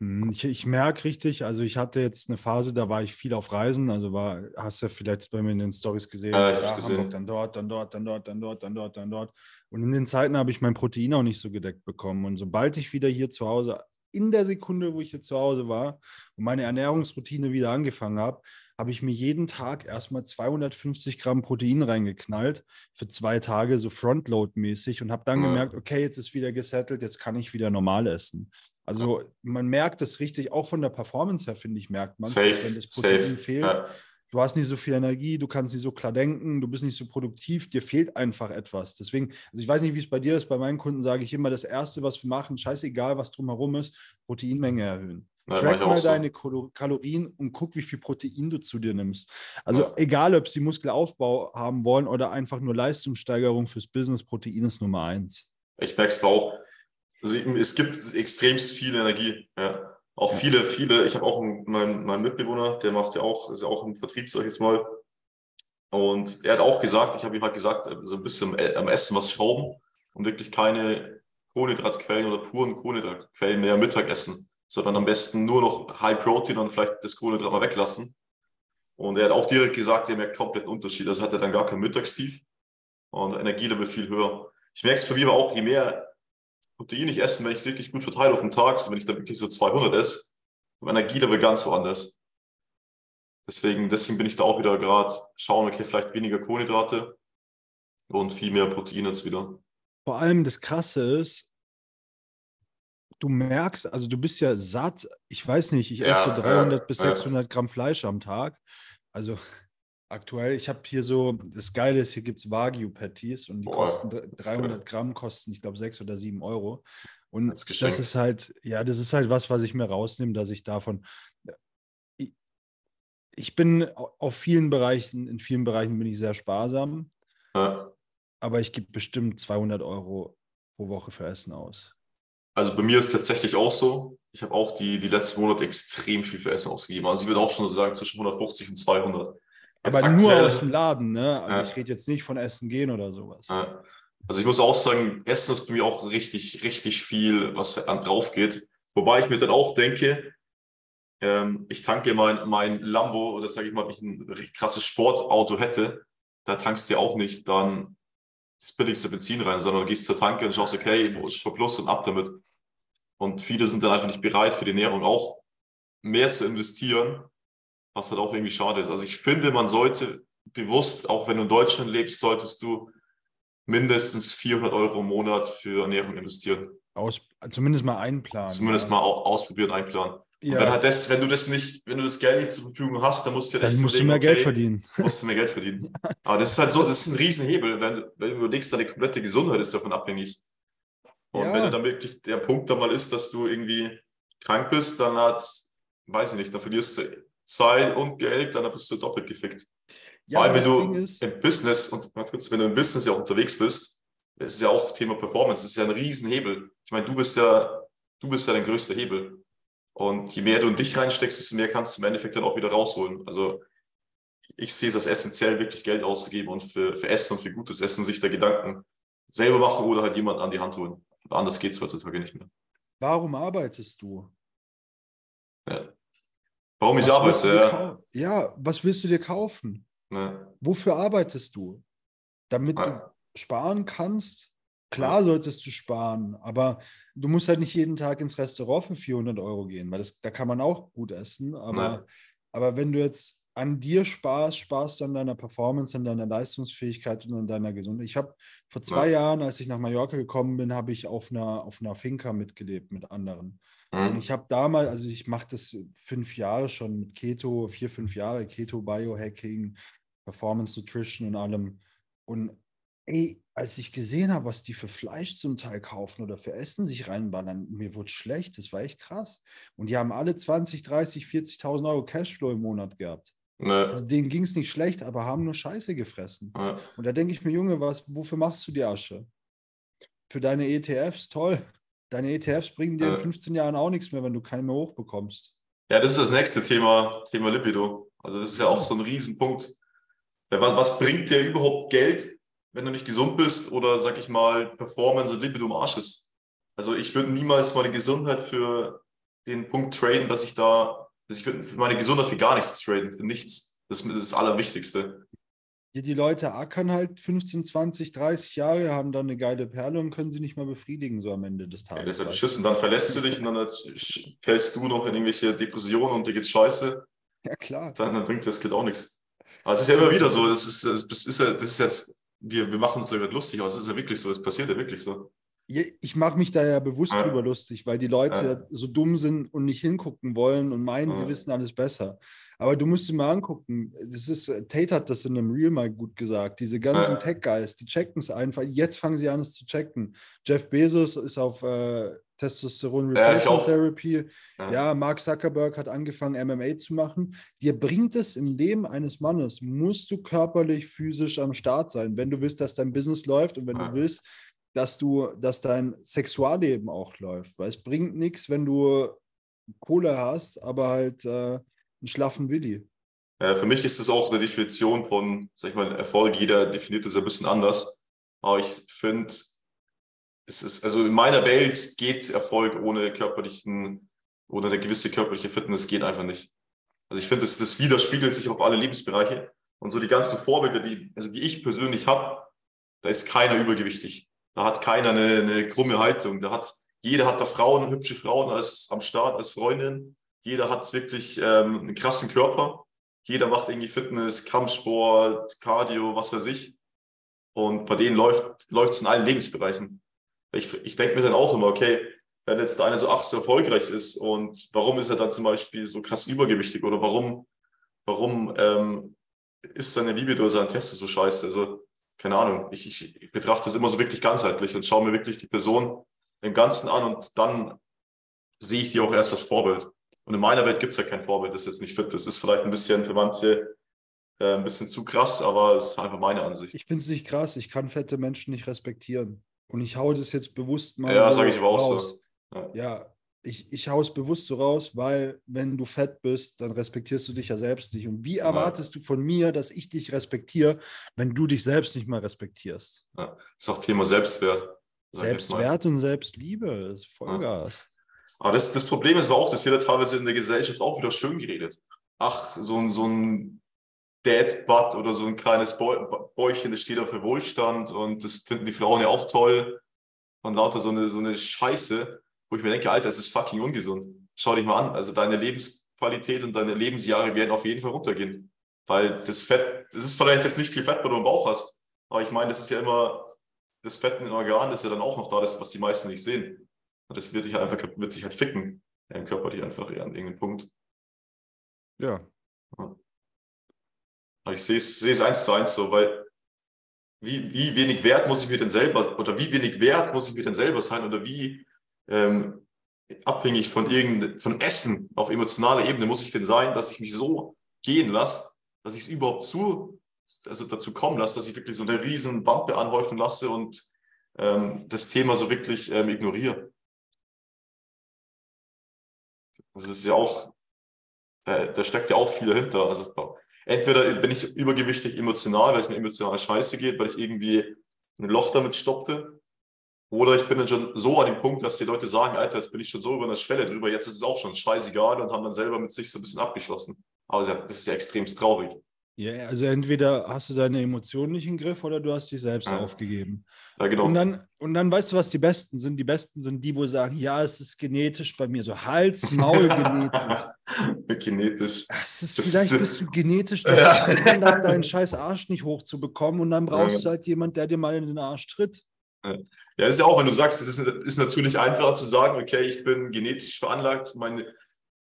Hm, ich, ich merke richtig, also ich hatte jetzt eine Phase, da war ich viel auf Reisen, also war, hast du ja vielleicht bei mir in den Stories gesehen, ja, ich da, gesehen. Hamburg, dann dort, dann dort, dann dort, dann dort, dann dort, dann dort. Und in den Zeiten habe ich mein Protein auch nicht so gedeckt bekommen. Und sobald ich wieder hier zu Hause, in der Sekunde, wo ich hier zu Hause war und meine Ernährungsroutine wieder angefangen habe, habe ich mir jeden Tag erstmal 250 Gramm Protein reingeknallt für zwei Tage, so Frontload-mäßig und habe dann ja. gemerkt, okay, jetzt ist wieder gesettelt, jetzt kann ich wieder normal essen. Also man merkt es richtig, auch von der Performance her, finde ich, merkt man, wenn das Protein safe. fehlt. Ja. Du hast nicht so viel Energie, du kannst nicht so klar denken, du bist nicht so produktiv, dir fehlt einfach etwas. Deswegen, also ich weiß nicht, wie es bei dir ist, bei meinen Kunden sage ich immer, das Erste, was wir machen, scheißegal, was drumherum ist, Proteinmenge erhöhen. Ja, Track mal so. deine Kalorien und guck, wie viel Protein du zu dir nimmst. Also ja. egal, ob sie Muskelaufbau haben wollen oder einfach nur Leistungssteigerung fürs Business, Protein ist Nummer eins. Ich merke es auch also es gibt extremst viel Energie. Ja. Auch viele, viele, ich habe auch einen, meinen, meinen Mitbewohner, der macht ja auch, ist ja auch im Vertrieb, sag ich jetzt mal. Und er hat auch gesagt, ich habe ihm halt gesagt, so ein bisschen am Essen was schrauben und wirklich keine Kohlenhydratquellen oder puren Kohlenhydratquellen mehr Mittag essen, sondern am besten nur noch High Protein und vielleicht das Kohlenhydrat mal weglassen. Und er hat auch direkt gesagt, er merkt komplett einen Unterschied. Also hat er dann gar kein Mittagstief und Energielevel viel höher. Ich merke es bei mir auch, je mehr Protein ich esse, wenn ich wirklich gut verteile auf den Tag, so wenn ich da wirklich so 200 esse, Energielevel ganz woanders. Deswegen, deswegen bin ich da auch wieder gerade schauen, okay, vielleicht weniger Kohlenhydrate und viel mehr Protein jetzt wieder. Vor allem das Krasse ist, du merkst, also du bist ja satt. Ich weiß nicht, ich ja, esse so 300 ja, bis 600 ja. Gramm Fleisch am Tag. Also aktuell, ich habe hier so, das Geile ist, hier gibt es Wagyu-Patties und die Boah, kosten 300 Gramm, kosten, ich glaube, 6 oder 7 Euro. Und das, das, ist halt, ja, das ist halt was, was ich mir rausnehme, dass ich davon. Ich, ich bin auf vielen Bereichen, in vielen Bereichen bin ich sehr sparsam. Ja. Aber ich gebe bestimmt 200 Euro pro Woche für Essen aus. Also bei mir ist es tatsächlich auch so. Ich habe auch die, die letzten Monate extrem viel für Essen ausgegeben. Also ich würde auch schon sagen zwischen 150 und 200. Aber aktuell, nur aus dem Laden, ne? Also ja. ich rede jetzt nicht von Essen gehen oder sowas. Ja. Also ich muss auch sagen, Essen ist bei mir auch richtig, richtig viel, was dann drauf geht. Wobei ich mir dann auch denke, ähm, ich tanke mein, mein Lambo oder sage ich mal, wenn ich ein krasses Sportauto hätte, da tankst du ja auch nicht dann das billigste Benzin rein, sondern du gehst zur Tanke und schaust, okay, wo ist Plus und ab damit. Und viele sind dann einfach nicht bereit, für die Ernährung auch mehr zu investieren, was halt auch irgendwie schade ist. Also ich finde, man sollte bewusst, auch wenn du in Deutschland lebst, solltest du mindestens 400 Euro im Monat für Ernährung investieren. Aus, zumindest mal einplanen. Zumindest ja. mal ausprobieren, einplanen. Ja. wenn, halt das, wenn du das nicht, wenn du das Geld nicht zur Verfügung hast, dann musst du ja dann musst du mehr okay, Geld verdienen. Musst du mehr Geld verdienen. Aber das ist halt so, das ist ein Riesenhebel. Wenn, wenn du überlegst, deine komplette Gesundheit ist davon abhängig. Und ja. wenn du dann wirklich der Punkt da mal ist, dass du irgendwie krank bist, dann hat, weiß ich nicht, dann verlierst du Zeit und Geld, dann bist du doppelt gefickt. Ja, Vor allem, wenn du im Business und wenn du im Business ja auch unterwegs bist, das ist ja auch Thema Performance, das ist ja ein Riesenhebel. Ich meine, du bist ja, du bist ja dein größter Hebel. Und je mehr du in dich reinsteckst, desto mehr kannst du im Endeffekt dann auch wieder rausholen. Also ich sehe es als essentiell, wirklich Geld auszugeben und für, für Essen und für gutes Essen sich da Gedanken selber machen oder halt jemanden an die Hand holen. Anders geht es heutzutage nicht mehr. Warum arbeitest du? Ja. Warum ich arbeite, ja. Ja, was willst du dir kaufen? Ja. Wofür arbeitest du? Damit ja. du sparen kannst? Klar solltest du sparen, aber du musst halt nicht jeden Tag ins Restaurant für 400 Euro gehen, weil das, da kann man auch gut essen. Aber, aber wenn du jetzt an dir sparst, sparst du an deiner Performance, an deiner Leistungsfähigkeit und an deiner Gesundheit. Ich habe vor zwei ja. Jahren, als ich nach Mallorca gekommen bin, habe ich auf einer, auf einer Finca mitgelebt mit anderen. Mhm. Und ich habe damals, also ich mache das fünf Jahre schon mit Keto, vier, fünf Jahre, Keto, Biohacking, Performance Nutrition und allem. Und ey, als ich gesehen habe, was die für Fleisch zum Teil kaufen oder für Essen sich reinballern, mir wurde schlecht, das war echt krass. Und die haben alle 20, 30, 40.000 Euro Cashflow im Monat gehabt. Nee. Also denen ging es nicht schlecht, aber haben nur Scheiße gefressen. Nee. Und da denke ich mir, Junge, was, wofür machst du die Asche? Für deine ETFs, toll. Deine ETFs bringen dir in 15 Jahren auch nichts mehr, wenn du keine mehr hochbekommst. Ja, das ist das nächste Thema, Thema Libido. Also das ist ja auch so ein Riesenpunkt. Was, was bringt dir überhaupt Geld, wenn du nicht gesund bist oder, sag ich mal, Performance und Libido im Arsch ist. Also ich würde niemals meine Gesundheit für den Punkt traden, dass ich da, dass ich würde für meine Gesundheit für gar nichts traden, für nichts. Das ist das Allerwichtigste. Ja, die Leute ackern halt 15, 20, 30 Jahre, haben dann eine geile Perle und können sie nicht mal befriedigen, so am Ende des Tages. Ja, das ist ja beschissen. Dann verlässt du dich und dann fällst du noch in irgendwelche Depressionen und dir geht's scheiße. Ja, klar. Dann, dann bringt das Kind auch nichts. Aber es ist ja immer wieder so. Das ist, das ist, das ist jetzt wir, wir machen uns da gerade lustig, aber es ist ja wirklich so, es passiert ja wirklich so. Ich mache mich da ja bewusst ja. drüber lustig, weil die Leute ja. so dumm sind und nicht hingucken wollen und meinen, ja. sie wissen alles besser. Aber du musst dir mal angucken, das ist, Tate hat das in einem Reel mal gut gesagt, diese ganzen. Tech-Guys, die checken es einfach, jetzt fangen sie an, es zu checken. Jeff Bezos ist auf äh, Testosteron Replacement Therapy. Ja. Mark Zuckerberg hat angefangen, MMA zu machen. Dir bringt es im Leben eines Mannes, musst du körperlich, physisch am Start sein, wenn du willst, dass dein Business läuft und wenn du willst, dass du, dass dein Sexualleben auch läuft. Weil es bringt nichts, wenn du Kohle hast, aber halt äh, einen schlaffen Willi. Ja, für mich ist es auch eine Definition von, sag ich mal, Erfolg. Jeder definiert das ein bisschen anders. Aber ich finde, es ist, also in meiner Welt geht Erfolg ohne körperlichen, ohne eine gewisse körperliche Fitness geht einfach nicht. Also ich finde, das, das widerspiegelt sich auf alle Lebensbereiche. Und so die ganzen Vorbilder, die, also die ich persönlich habe, da ist keiner übergewichtig. Da hat keiner eine, eine krumme Haltung. Da hat, jeder hat da Frauen, hübsche Frauen als, am Start, als Freundin. Jeder hat wirklich ähm, einen krassen Körper. Jeder macht irgendwie Fitness, Kampfsport, Cardio, was weiß ich. Und bei denen läuft es in allen Lebensbereichen. Ich, ich denke mir dann auch immer, okay, wenn jetzt einer so ach so erfolgreich ist und warum ist er dann zum Beispiel so krass übergewichtig oder warum, warum ähm, ist seine oder sein Test so scheiße? Also, keine Ahnung, ich, ich, ich betrachte das immer so wirklich ganzheitlich und schaue mir wirklich die Person im Ganzen an und dann sehe ich die auch erst als Vorbild. Und in meiner Welt gibt es ja kein Vorbild, das jetzt nicht fit ist. Das ist vielleicht ein bisschen für manche äh, ein bisschen zu krass, aber es ist einfach meine Ansicht. Ich finde es nicht krass, ich kann fette Menschen nicht respektieren. Und ich haue das jetzt bewusst mal. Ja, sage ich aber auch so. Ja, ja ich, ich haue es bewusst so raus, weil wenn du fett bist, dann respektierst du dich ja selbst nicht. Und wie erwartest ja. du von mir, dass ich dich respektiere, wenn du dich selbst nicht mal respektierst? Ja, ist auch Thema Selbstwert. Selbstwert und Selbstliebe, ist Vollgas. Ja. Aber das, das Problem ist auch, dass wir da teilweise in der Gesellschaft auch wieder schön geredet. Ach, so ein, so ein Dad-Butt oder so ein kleines Bäuchchen, das steht da für Wohlstand und das finden die Frauen ja auch toll. Und lauter so eine, so eine Scheiße, wo ich mir denke, Alter, es ist fucking ungesund. Schau dich mal an. Also deine Lebensqualität und deine Lebensjahre werden auf jeden Fall runtergehen. Weil das Fett, das ist vielleicht jetzt nicht viel Fett, weil du im Bauch hast. Aber ich meine, das ist ja immer, das Fett in den Organen ist ja dann auch noch da, das, was die meisten nicht sehen. Und das wird sich halt einfach, wird sich halt ficken im Körper, die einfach an irgendeinem Punkt. Ja. ja. Ich sehe es, sehe es eins zu eins so, weil wie, wie wenig Wert muss ich mir denn selber, oder wie wenig Wert muss ich mir denn selber sein, oder wie ähm, abhängig von irgendeinem, von Essen auf emotionaler Ebene muss ich denn sein, dass ich mich so gehen lasse, dass ich es überhaupt zu, also dazu kommen lasse, dass ich wirklich so eine riesen Wampe anhäufen lasse und ähm, das Thema so wirklich ähm, ignoriere. Das ist ja auch, da, da steckt ja auch viel dahinter. Also entweder bin ich übergewichtig emotional, weil es mir emotional scheiße geht, weil ich irgendwie ein Loch damit stopfe. Oder ich bin dann schon so an dem Punkt, dass die Leute sagen, Alter, jetzt bin ich schon so über einer Schwelle drüber, jetzt ist es auch schon scheißegal und haben dann selber mit sich so ein bisschen abgeschlossen. Aber das ist ja extremst traurig. Ja, also entweder hast du deine Emotionen nicht im Griff oder du hast dich selbst ja. aufgegeben. Ja, genau. Und dann, und dann weißt du, was die Besten sind? Die Besten sind die, wo sagen, ja, es ist genetisch bei mir, so Hals, Maul genetisch. genetisch. Das ist, das vielleicht ist, bist du genetisch ja. deinen scheiß Arsch nicht hochzubekommen und dann brauchst ja. du halt jemand, der dir mal in den Arsch tritt. Ja, ist ja auch, wenn du sagst, es ist, ist natürlich einfacher zu sagen, okay, ich bin genetisch veranlagt, meine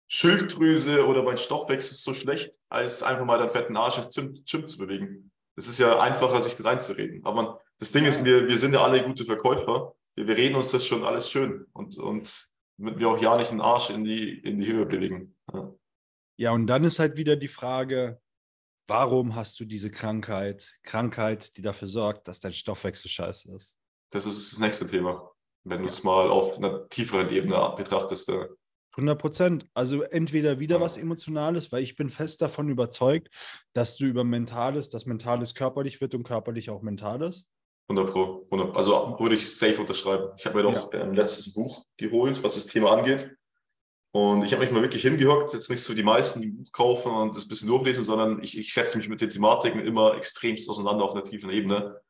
Schilddrüse oder mein Stoffwechsel ist so schlecht, als einfach mal deinen fetten Arsch ins Gym, Gym zu bewegen. Es ist ja einfacher, sich das einzureden. Aber man, das Ding ist, wir, wir sind ja alle gute Verkäufer. Wir, wir reden uns das schon alles schön und, und damit wir auch ja nicht den Arsch in die, in die Höhe bewegen. Ja. ja, und dann ist halt wieder die Frage, warum hast du diese Krankheit? Krankheit, die dafür sorgt, dass dein Stoffwechsel scheiße ist. Das ist das nächste Thema. Wenn du es mal auf einer tieferen Ebene betrachtest. 100 Prozent. Also entweder wieder was Emotionales, weil ich bin fest davon überzeugt, dass du über Mentales, dass Mentales körperlich wird und körperlich auch Mentales. 100 Pro. 100 Also würde ich safe unterschreiben. Ich habe mir doch ja. ein letztes Buch geholt, was das Thema angeht. Und ich habe mich mal wirklich hingehockt, jetzt nicht so die meisten, die ein Buch kaufen und das ein bisschen durchlesen, sondern ich, ich setze mich mit den Thematiken immer extremst auseinander auf einer tiefen Ebene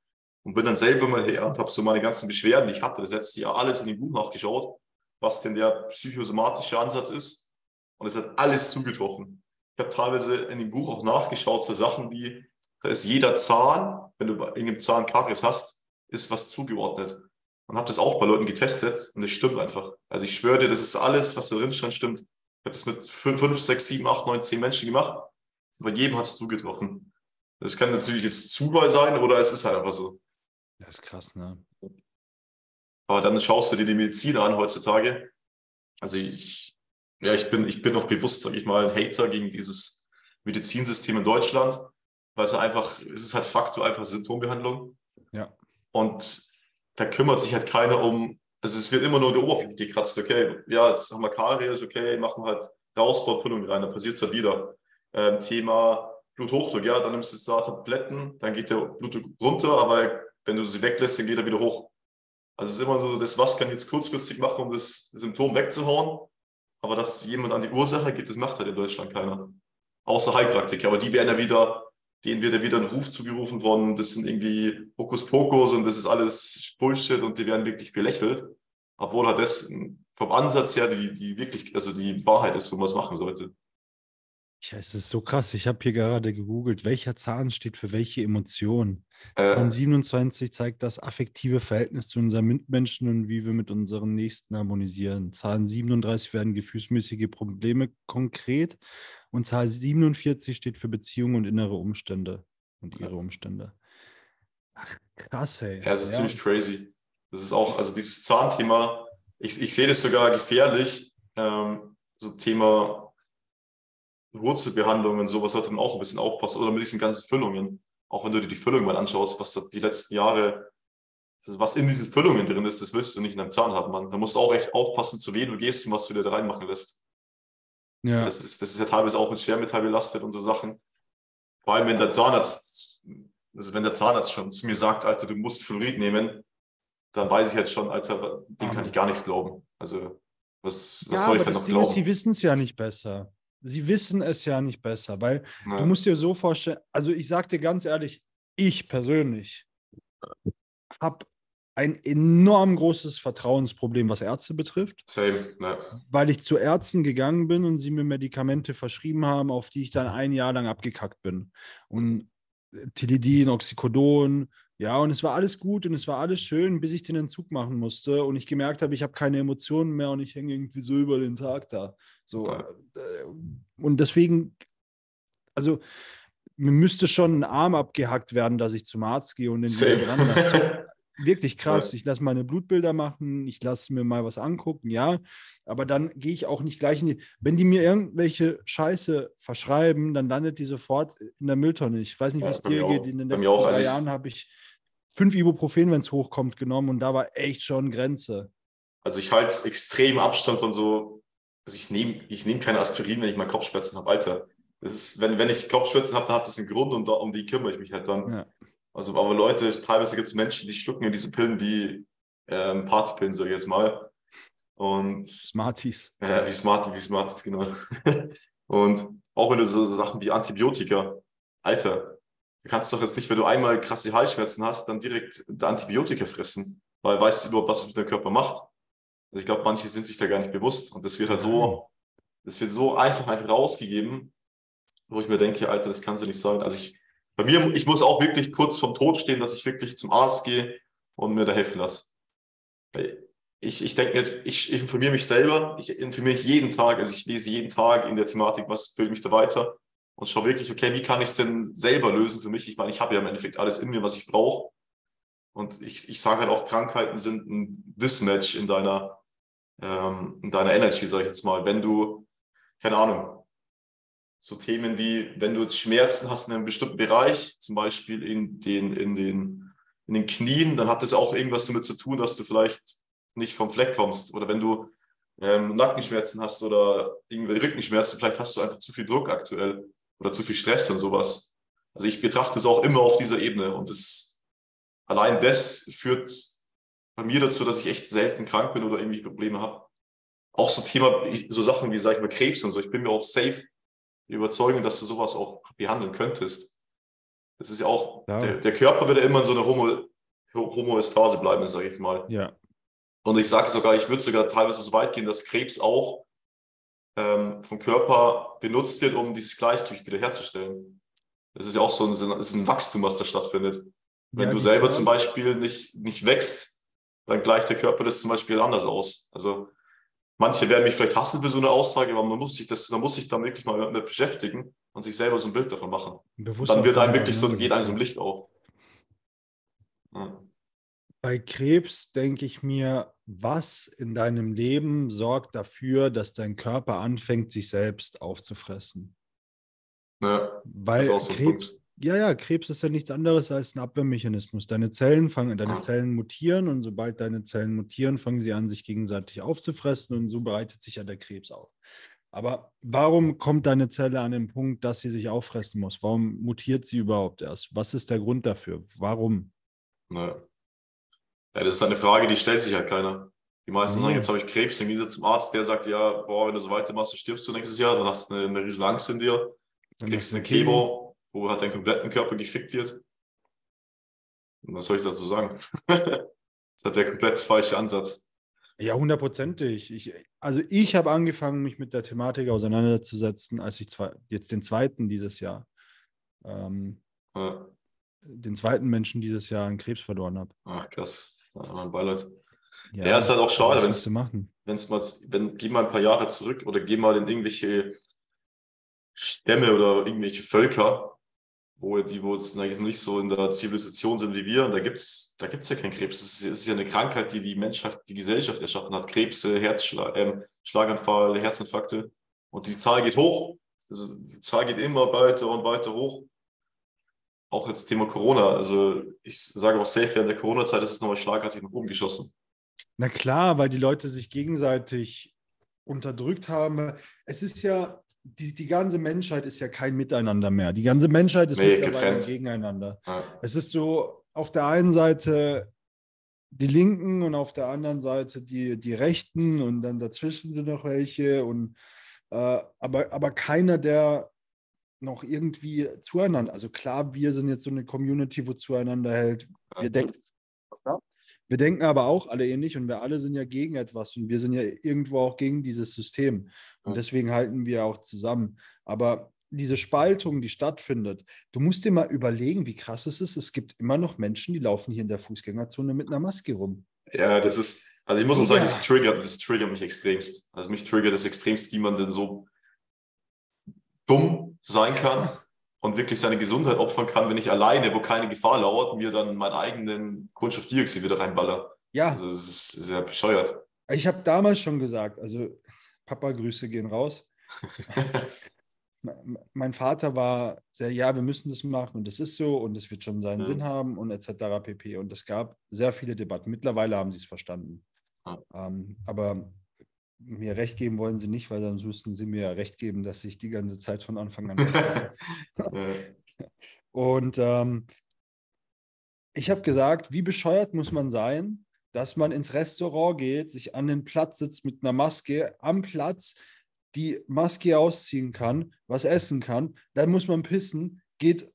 und bin dann selber mal her und habe so meine ganzen Beschwerden, die ich hatte, das letzte Jahr alles in dem Buch nachgeschaut was denn der psychosomatische Ansatz ist. Und es hat alles zugetroffen. Ich habe teilweise in dem Buch auch nachgeschaut, so Sachen wie, da ist jeder Zahn, wenn du bei irgendeinem Zahn Karies hast, ist was zugeordnet. Und habe das auch bei Leuten getestet und es stimmt einfach. Also ich schwöre dir, das ist alles, was da drin stand, stimmt. Ich habe das mit 5, 6, 7, 8, 9, 10 Menschen gemacht. Bei jedem hat es zugetroffen. Das kann natürlich jetzt Zufall sein oder es ist halt einfach so. Das ist krass, ne? Aber dann schaust du dir die Medizin an heutzutage. Also ich, ja, ich bin, ich bin noch bewusst, sage ich mal, ein Hater gegen dieses Medizinsystem in Deutschland, weil es einfach, es ist halt Faktor einfach Symptombehandlung. Ja. Und da kümmert sich halt keiner um, also es wird immer nur in der Oberfläche gekratzt, okay, ja, jetzt haben wir Karies, okay, machen wir halt Ausbaufüllung rein, dann passiert es halt wieder. Ähm, Thema Bluthochdruck, ja, dann nimmst du jetzt da Tabletten, dann geht der Blutdruck runter, aber wenn du sie weglässt, dann geht er wieder hoch. Also es ist immer so, das was kann ich jetzt kurzfristig machen, um das Symptom wegzuhauen. Aber dass jemand an die Ursache geht, das macht halt in Deutschland keiner. Außer Heilpraktiker. Aber die werden ja wieder, denen wird ja wieder ein Ruf zugerufen worden, das sind irgendwie Hokuspokus und das ist alles Bullshit und die werden wirklich belächelt. Obwohl halt das vom Ansatz her die, die wirklich, also die Wahrheit ist, wo man es machen sollte. Ja, es ist so krass. Ich habe hier gerade gegoogelt, welcher Zahn steht für welche Emotion. Äh, Zahn 27 zeigt das affektive Verhältnis zu unseren Mitmenschen und wie wir mit unseren Nächsten harmonisieren. Zahn 37 werden gefühlsmäßige Probleme konkret und Zahl 47 steht für Beziehungen und innere Umstände und ihre Umstände. Ach, krass, ey. ja, es ist Ja. ziemlich crazy. Das ist auch, also dieses Zahnthema, ich, ich sehe das sogar gefährlich, ähm, so Thema Wurzelbehandlungen, sowas sollte man auch ein bisschen aufpassen. Oder mit diesen ganzen Füllungen. Auch wenn du dir die Füllung mal anschaust, was da die letzten Jahre, also was in diesen Füllungen drin ist, das willst du nicht in deinem Zahn haben, Mann. Da musst du auch echt aufpassen, zu wem du gehst und was du dir da reinmachen lässt. Ja. Das, ist, das ist ja teilweise auch mit Schwermetall belastet und so Sachen. Vor allem, wenn der Zahnarzt, also wenn der Zahnarzt schon zu mir sagt, Alter, du musst Fluorid nehmen, dann weiß ich jetzt schon, Alter, dem kann ich gar nichts glauben. Also, was, was ja, soll ich denn das noch Ding ist, glauben? sie wissen es ja nicht besser. Sie wissen es ja nicht besser, weil Ja. du musst dir so vorstellen, also ich sag dir ganz ehrlich, ich persönlich habe ein enorm großes Vertrauensproblem, was Ärzte betrifft, Same, ne. weil ich zu Ärzten gegangen bin und sie mir Medikamente verschrieben haben, auf die ich dann ein Jahr lang abgekackt bin. Und Tilidin, Oxycodon, ja, und es war alles gut und es war alles schön, bis ich den Entzug machen musste und ich gemerkt habe, ich habe keine Emotionen mehr und ich hänge irgendwie so über den Tag da. So, Ja. äh, und deswegen, also mir müsste schon ein Arm abgehackt werden, dass ich zum Arzt gehe und den wieder dran lasse. Wirklich krass. Ich lasse meine Blutbilder machen, ich lasse mir mal was angucken, ja. Aber dann gehe ich auch nicht gleich in die. Wenn die mir irgendwelche Scheiße verschreiben, dann landet die sofort in der Mülltonne. Ich weiß nicht, wie Ja, es bei dir geht. In den letzten auch. drei Also Jahren habe ich fünf Ibuprofen, wenn es hochkommt, genommen und da war echt schon Grenze. Also ich halte extrem Abstand von so, also ich nehme ich nehm keine Aspirin, wenn ich mal Kopfschmerzen habe, Alter. Das ist, wenn, wenn ich Kopfschmerzen habe, dann hat das einen Grund und da, um die kümmere ich mich halt dann. Ja. Also, aber Leute, teilweise gibt es Menschen, die schlucken ja diese Pillen wie ähm, Partypillen, sag ich jetzt mal. Und Smarties. Ja, wie smart, wie smart ist, genau. Und auch wenn du so, so Sachen wie Antibiotika, Alter, du kannst doch jetzt nicht, wenn du einmal krasse Halsschmerzen hast, dann direkt Antibiotika fressen, weil weißt du überhaupt, was es mit deinem Körper macht. Also ich glaube, manche sind sich da gar nicht bewusst und das wird halt so, das wird so einfach einfach rausgegeben, wo ich mir denke, Alter, das kann so nicht sein. Also ich, bei mir, ich muss auch wirklich kurz vom Tod stehen, dass ich wirklich zum Arzt gehe und mir da helfen lasse. Ich, ich denke mir, ich, ich informiere mich selber, ich informiere mich jeden Tag, also ich lese jeden Tag in der Thematik, was bildet mich da weiter und schaue wirklich, okay, wie kann ich es denn selber lösen für mich? Ich meine, ich habe ja im Endeffekt alles in mir, was ich brauche. Und ich, ich sage halt auch, Krankheiten sind ein Dismatch in deiner, ähm, in deiner Energy, sage ich jetzt mal. Wenn du, keine Ahnung, so Themen wie, wenn du jetzt Schmerzen hast in einem bestimmten Bereich, zum Beispiel in den, in den, in den Knien, dann hat das auch irgendwas damit zu tun, dass du vielleicht nicht vom Fleck kommst. Oder wenn du ähm, Nackenschmerzen hast oder irgendwelche Rückenschmerzen, vielleicht hast du einfach zu viel Druck aktuell oder zu viel Stress und sowas. Also ich betrachte es auch immer auf dieser Ebene und das, allein das führt bei mir dazu, dass ich echt selten krank bin oder irgendwie Probleme habe. Auch so Thema, so Sachen wie, sag ich mal, Krebs und so. Ich bin mir auch safe die Überzeugung, dass du sowas auch behandeln könntest. Das ist ja auch, Ja. der, der Körper wird ja immer in so einer Homo, Homoestase bleiben, sage ich jetzt mal. Ja. Und ich sage sogar, ich würde sogar teilweise so weit gehen, dass Krebs auch ähm, vom Körper benutzt wird, um dieses Gleichgewicht wiederherzustellen. Das ist ja auch so ein, ist ein Wachstum, was da stattfindet. Wenn Ja, du selber Frage- zum Beispiel nicht, nicht wächst, dann gleicht der Körper das zum Beispiel anders aus. Also manche werden mich vielleicht hassen für so eine Aussage, aber man muss sich das, man muss sich da wirklich mal damit beschäftigen und sich selber so ein Bild davon machen. Bewusst Dann wird einem wirklich so, geht einem so ein. Licht auf. Ja. Bei Krebs denke ich mir, was in deinem Leben sorgt dafür, dass dein Körper anfängt, sich selbst aufzufressen? Ja, Weil das ist auch so ein Krebs. Ja, ja, Krebs ist ja nichts anderes als ein Abwehrmechanismus. Deine Zellen fangen, deine Ah. Zellen mutieren und sobald deine Zellen mutieren, fangen sie an, sich gegenseitig aufzufressen und so bereitet sich ja der Krebs auf. Aber warum kommt deine Zelle an den Punkt, dass sie sich auffressen muss? Warum mutiert sie überhaupt erst? Was ist der Grund dafür? Warum? Ja. Ja, das ist eine Frage, die stellt sich halt keiner. Die meisten Nee. sagen, jetzt habe ich Krebs, dann gehen sie zum Arzt, der sagt, ja, boah, wenn du so weitermachst, stirbst du nächstes Jahr, dann hast du eine, eine riesen Angst in dir, Dann kriegst hast eine du Chemo, wo halt dein kompletten Körper gefickt wird. Und was soll ich dazu sagen? das hat der komplett falsche Ansatz. Ja, hundertprozentig. Ich, also ich habe angefangen, mich mit der Thematik auseinanderzusetzen, als ich zwei, jetzt den zweiten dieses Jahr, ähm, Ja. den zweiten Menschen dieses Jahr an Krebs verloren habe. Ach, krass. Ja, mein Beileid. Ja, ist halt auch schade, wenn es mal, wenn, geh mal ein paar Jahre zurück oder geh mal in irgendwelche Stämme oder irgendwelche Völker, wo die, wo es nicht so in der Zivilisation sind wie wir, und da gibt's, da gibt's ja keinen Krebs. Es ist, es ist ja eine Krankheit, die die Menschheit, die Gesellschaft erschaffen hat. Krebse, Herzschlag, ähm, Schlaganfall, Herzinfarkte. Und die Zahl geht hoch. Also die Zahl geht immer weiter und weiter hoch. Auch jetzt Thema Corona. Also ich sage auch safe, während der Corona-Zeit ist es nochmal schlagartig nach oben geschossen. Na klar, weil die Leute sich gegenseitig unterdrückt haben. Es ist ja, die, die ganze Menschheit ist ja kein Miteinander mehr. Die ganze Menschheit ist Nee, mittlerweile gegeneinander. Ja. Es ist so auf der einen Seite die Linken und auf der anderen Seite die, die Rechten und dann dazwischen sind noch welche und äh, aber, aber keiner, der noch irgendwie zueinander, also klar, wir sind jetzt so eine Community, wo zueinander hält. Wir denken, wir denken aber auch alle ähnlich und wir alle sind ja gegen etwas und wir sind ja irgendwo auch gegen dieses System. Und deswegen halten wir auch zusammen. Aber diese Spaltung, die stattfindet, du musst dir mal überlegen, wie krass es ist. Es gibt immer noch Menschen, die laufen hier in der Fußgängerzone mit einer Maske rum. Ja, das ist, also ich muss auch sagen, Ja. das triggert, das triggert mich extremst. Also mich triggert es extremst, wie man denn so dumm sein kann und wirklich seine Gesundheit opfern kann, wenn ich alleine, wo keine Gefahr lauert, mir dann meinen eigenen Grundstoffdioxid wieder reinballer. Ja, Also das ist sehr bescheuert. ich habe damals schon gesagt, also Papa, Grüße gehen raus. Me- Mein Vater war sehr, ja, wir müssen das machen und das ist so und es wird schon seinen Ja. Sinn haben und etc. pp. Und es gab sehr viele Debatten. Mittlerweile haben sie es verstanden. Ja. Ähm, aber mir recht geben wollen sie nicht, weil sonst müssten sie mir ja recht geben, dass ich die ganze Zeit von Anfang an. Und ähm, ich habe gesagt, wie bescheuert muss man sein, dass man ins Restaurant geht, sich an den Platz sitzt mit einer Maske, am Platz die Maske ausziehen kann, was essen kann, dann muss man pissen, geht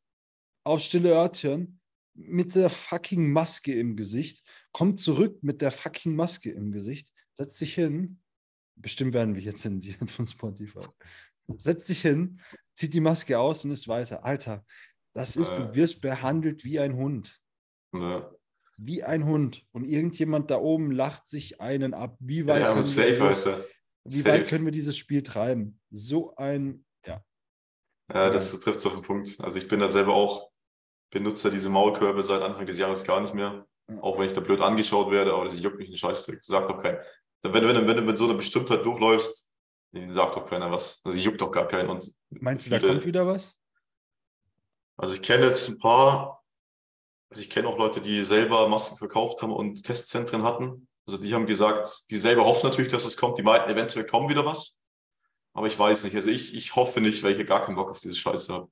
aufs stille Örtchen mit der fucking Maske im Gesicht, kommt zurück mit der fucking Maske im Gesicht, setzt sich hin, bestimmt werden wir jetzt zensiert von Spotify, setzt sich hin, zieht die Maske aus und ist weiter. Alter, das ist, du wirst behandelt wie ein Hund. Ja. Wie ein Hund. Und irgendjemand da oben lacht sich einen ab. Wie weit, Ja, können, safe, wir, das- wie weit Safe. können wir dieses Spiel treiben? So ein, ja. Ja, das trifft auf den Punkt. Also ich bin da selber auch Benutzer diese Maulkörbe seit Anfang des Jahres gar nicht mehr. Ja. Auch wenn ich da blöd angeschaut werde, aber das juckt mich einen Scheißdreck. Sagt doch keiner. Wenn, wenn, wenn, du mit so einer Bestimmtheit durchläufst, sagt doch keiner was. Also juckt doch gar keinen. Und Meinst du, da kommt wieder was? Also ich kenne jetzt ein paar, also ich kenne auch Leute, die selber Masken verkauft haben und Testzentren hatten. Also die haben gesagt, die selber hoffen natürlich, dass es kommt. Die meinten, eventuell kommt wieder was. Aber ich weiß nicht. Also ich, ich hoffe nicht, weil ich ja gar keinen Bock auf diese Scheiße habe.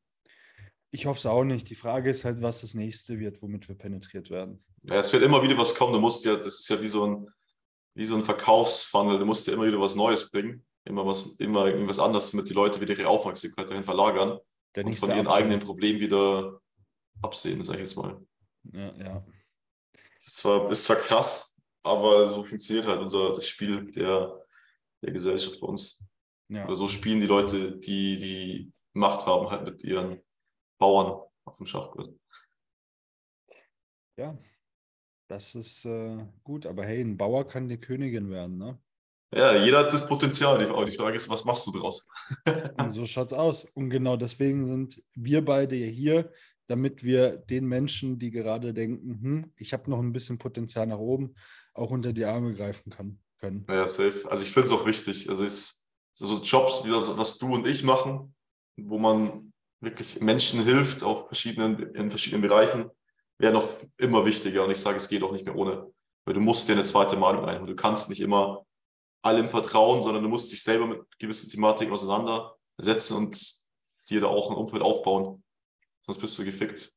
Ich hoffe es auch nicht. Die Frage ist halt, was das nächste wird, womit wir penetriert werden. Ja, es wird immer wieder was kommen. Du musst ja, das ist ja wie so ein, wie so ein Verkaufsfunnel. Du musst ja immer wieder was Neues bringen. Immer was, immer irgendwas anderes, damit die Leute wieder ihre Aufmerksamkeit dahin verlagern Der und von ihren eigenen Problemen wieder absehen, sag ich jetzt mal. Ja, ja. Das ist zwar, ist zwar krass, aber so funktioniert halt unser das Spiel der, der Gesellschaft bei uns. ja. Oder so spielen die Leute, die die Macht haben, halt mit ihren Bauern auf dem Schachbrett. ja. Das ist äh, gut, aber hey, ein Bauer kann die Königin werden, ne? Ja, jeder hat das Potenzial. Die, aber die Frage ist, was machst du draus? Und so schaut's aus. Und genau deswegen sind wir beide hier, damit wir den Menschen, die gerade denken, hm, ich habe noch ein bisschen Potenzial nach oben, auch unter die Arme greifen kann, können. Ja, safe. Also ich finde es auch wichtig. Also es so Jobs, wie was du und ich machen, wo man wirklich Menschen hilft, auch verschiedenen, in verschiedenen Bereichen, wäre noch immer wichtiger. Und ich sage, es geht auch nicht mehr ohne. Weil du musst dir eine zweite Meinung einholen. Du kannst nicht immer allem vertrauen, sondern du musst dich selber mit gewissen Thematiken auseinandersetzen und dir da auch ein Umfeld aufbauen. Sonst bist du gefickt.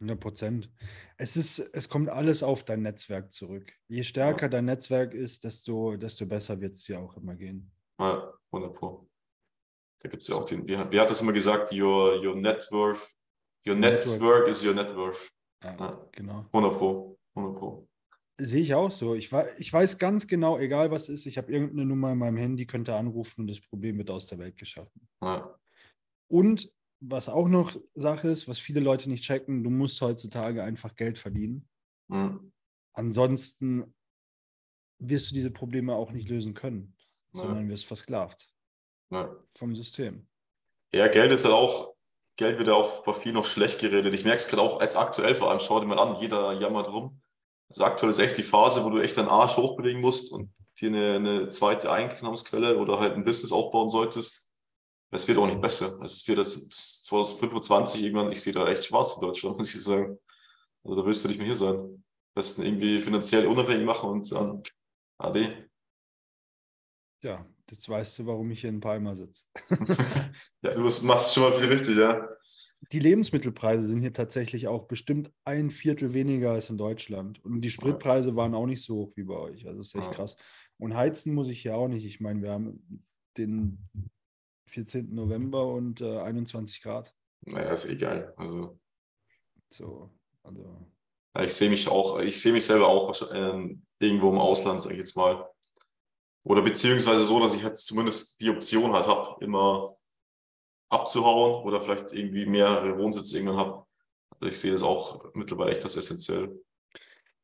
100 Prozent. Es, ist, es kommt alles auf dein Netzwerk zurück. Je stärker ja. dein Netzwerk ist, desto, desto besser wird es dir auch immer gehen. Ja, 100 Pro. Da gibt es ja auch den, wer, wer, hat das immer gesagt? Your, your net worth, your network, network is your net worth. Ja, ja, genau. 100 Pro, 100 Pro. Sehe ich auch so. Ich, ich weiß ganz genau, egal was ist, ich habe irgendeine Nummer in meinem Handy, könnte anrufen und das Problem wird aus der Welt geschaffen. Ja. Und was auch noch Sache ist, was viele Leute nicht checken, du musst heutzutage einfach Geld verdienen. Mhm. Ansonsten wirst du diese Probleme auch nicht lösen können, ja. sondern wirst versklavt ja. vom System. Ja, Geld ist halt auch, Geld wird ja auch bei vielen noch schlecht geredet. Ich merke es gerade auch als aktuell vor allem, schau dir mal an, jeder jammert rum. Also aktuell ist echt die Phase, wo du echt deinen Arsch hochbelegen musst und dir eine, eine zweite Einnahmensquelle oder halt ein Business aufbauen solltest es wird auch nicht besser. Es wird das 2025 irgendwann, ich sehe da echt schwarz in Deutschland, muss ich sagen. Also da willst du nicht mehr hier sein. Besten irgendwie finanziell unabhängig machen und dann AD. Ja, jetzt weißt du, warum ich hier in Palma sitze. ja, du machst schon mal viel richtig, ja. Die Lebensmittelpreise sind hier tatsächlich auch bestimmt ein Viertel weniger als in Deutschland. Und die Spritpreise waren auch nicht so hoch wie bei euch. Also das ist echt ja. krass. Und heizen muss ich hier auch nicht. Ich meine, wir haben den 14. November und äh, 21 Grad. Naja, ist egal. Also. So, also. ich sehe mich auch, ich sehe mich selber auch äh, irgendwo im Ausland, sage ich jetzt mal. Oder beziehungsweise so, dass ich jetzt zumindest die Option halt habe, immer abzuhauen oder vielleicht irgendwie mehrere Wohnsitze irgendwann habe. Also ich sehe das auch mittlerweile echt als essentiell.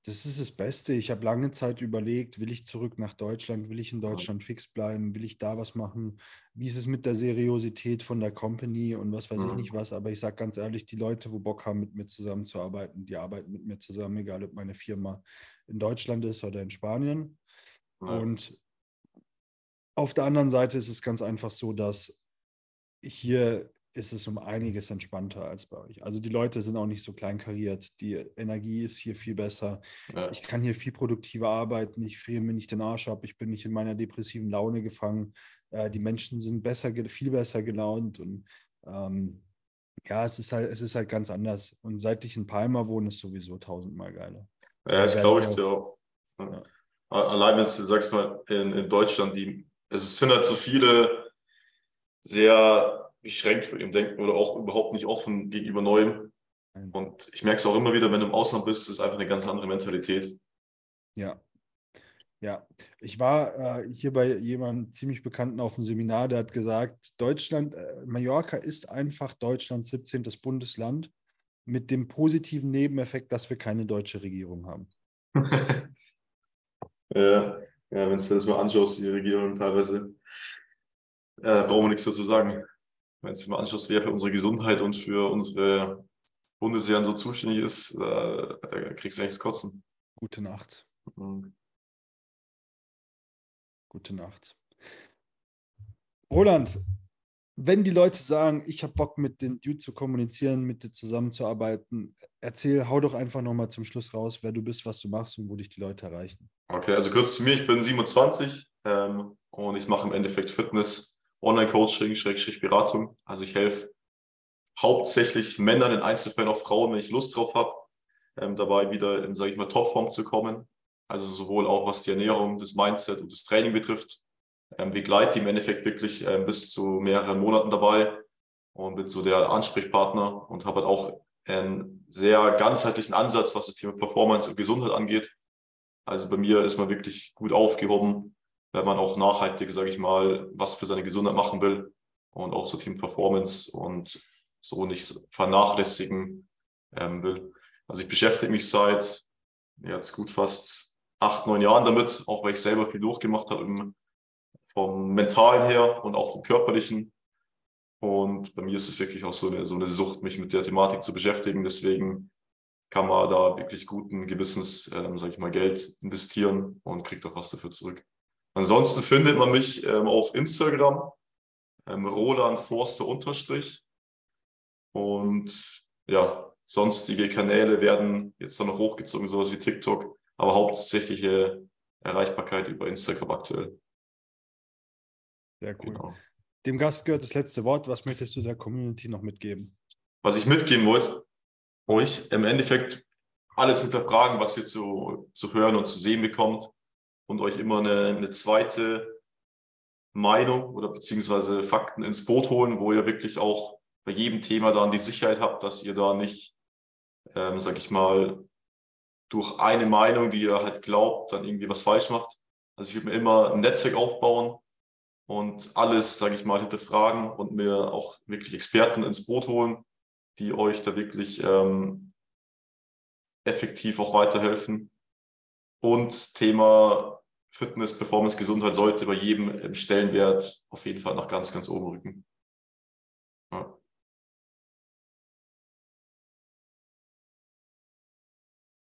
Das ist das Beste. Ich habe lange Zeit überlegt, will ich zurück nach Deutschland, will ich in Deutschland fix bleiben, will ich da was machen? Wie ist es mit der Seriosität von der Company und was weiß ich nicht was? Aber ich sage ganz ehrlich, die Leute, wo Bock haben, mit mir zusammenzuarbeiten, die arbeiten mit mir zusammen, egal ob meine Firma in Deutschland ist oder in Spanien. Ja. Und auf der anderen Seite ist es ganz einfach so, dass hier ist es um einiges entspannter als bei euch. Also die Leute sind auch nicht so kleinkariert. Die Energie ist hier viel besser. Ja. Ich kann hier viel produktiver arbeiten. Ich friere mir nicht den Arsch ab. Ich bin nicht in meiner depressiven Laune gefangen. Äh, die Menschen sind besser, viel besser gelaunt und ähm, ja, es ist halt, es ist halt ganz anders. Und seit ich in Palma wohne, ist sowieso tausendmal geiler. Ja, das glaube ich dir auch. Ja. Allein wenn du sagst mal in, in Deutschland, die, es sind halt so viele sehr beschränkt für ihm denken oder auch überhaupt nicht offen gegenüber Neuem. Und ich merke es auch immer wieder, wenn du im Ausland bist, ist einfach eine ganz andere Mentalität. Ja. Ja, ich war äh, hier bei jemandem ziemlich Bekannten auf dem Seminar, der hat gesagt, Deutschland, äh, Mallorca ist einfach Deutschlands 17. Bundesland mit dem positiven Nebeneffekt, dass wir keine deutsche Regierung haben. ja, ja wenn du das mal anschaust, die Regierung teilweise, äh, brauchen wir nichts dazu sagen wenn es im Anschluss wer für unsere Gesundheit und für unsere Bundeswehren so zuständig ist, äh, da kriegst du das Kotzen. Gute Nacht. Mhm. Gute Nacht. Roland, wenn die Leute sagen, ich habe Bock mit den Dude zu kommunizieren, mit dir zusammenzuarbeiten, erzähl, hau doch einfach nochmal zum Schluss raus, wer du bist, was du machst und wo dich die Leute erreichen. Okay, also kurz zu mir, ich bin 27 ähm, und ich mache im Endeffekt Fitness Online-Coaching, Beratung. Also ich helfe hauptsächlich Männern, in Einzelfällen auch Frauen, wenn ich Lust drauf habe, ähm, dabei wieder in, sage ich mal, Topform zu kommen. Also sowohl auch was die Ernährung, das Mindset und das Training betrifft. Ähm, begleite im Endeffekt wirklich ähm, bis zu mehreren Monaten dabei und bin so der Ansprechpartner und habe halt auch einen sehr ganzheitlichen Ansatz, was das Thema Performance und Gesundheit angeht. Also bei mir ist man wirklich gut aufgehoben, wenn man auch nachhaltig, sage ich mal, was für seine Gesundheit machen will und auch so Team Performance und so nicht vernachlässigen ähm, will. Also ich beschäftige mich seit jetzt gut fast acht, neun Jahren damit, auch weil ich selber viel durchgemacht habe vom mentalen her und auch vom körperlichen. Und bei mir ist es wirklich auch so eine, so eine Sucht, mich mit der Thematik zu beschäftigen. Deswegen kann man da wirklich guten Gewissens, ähm, sage ich mal, Geld investieren und kriegt auch was dafür zurück. Ansonsten findet man mich ähm, auf Instagram, ähm, Roland Forster unterstrich. Und ja, sonstige Kanäle werden jetzt dann noch hochgezogen, sowas wie TikTok, aber hauptsächliche Erreichbarkeit über Instagram aktuell. Sehr cool. Genau. Dem Gast gehört das letzte Wort. Was möchtest du der Community noch mitgeben? Was ich mitgeben wollte? euch im Endeffekt alles hinterfragen, was ihr zu, zu hören und zu sehen bekommt und euch immer eine, eine zweite Meinung oder beziehungsweise Fakten ins Boot holen, wo ihr wirklich auch bei jedem Thema dann die Sicherheit habt, dass ihr da nicht, ähm, sag ich mal, durch eine Meinung, die ihr halt glaubt, dann irgendwie was falsch macht. Also ich würde mir immer ein Netzwerk aufbauen und alles, sage ich mal, hinterfragen und mir auch wirklich Experten ins Boot holen, die euch da wirklich ähm, effektiv auch weiterhelfen. Und Thema Fitness, Performance, Gesundheit sollte bei jedem im Stellenwert auf jeden Fall nach ganz, ganz oben rücken.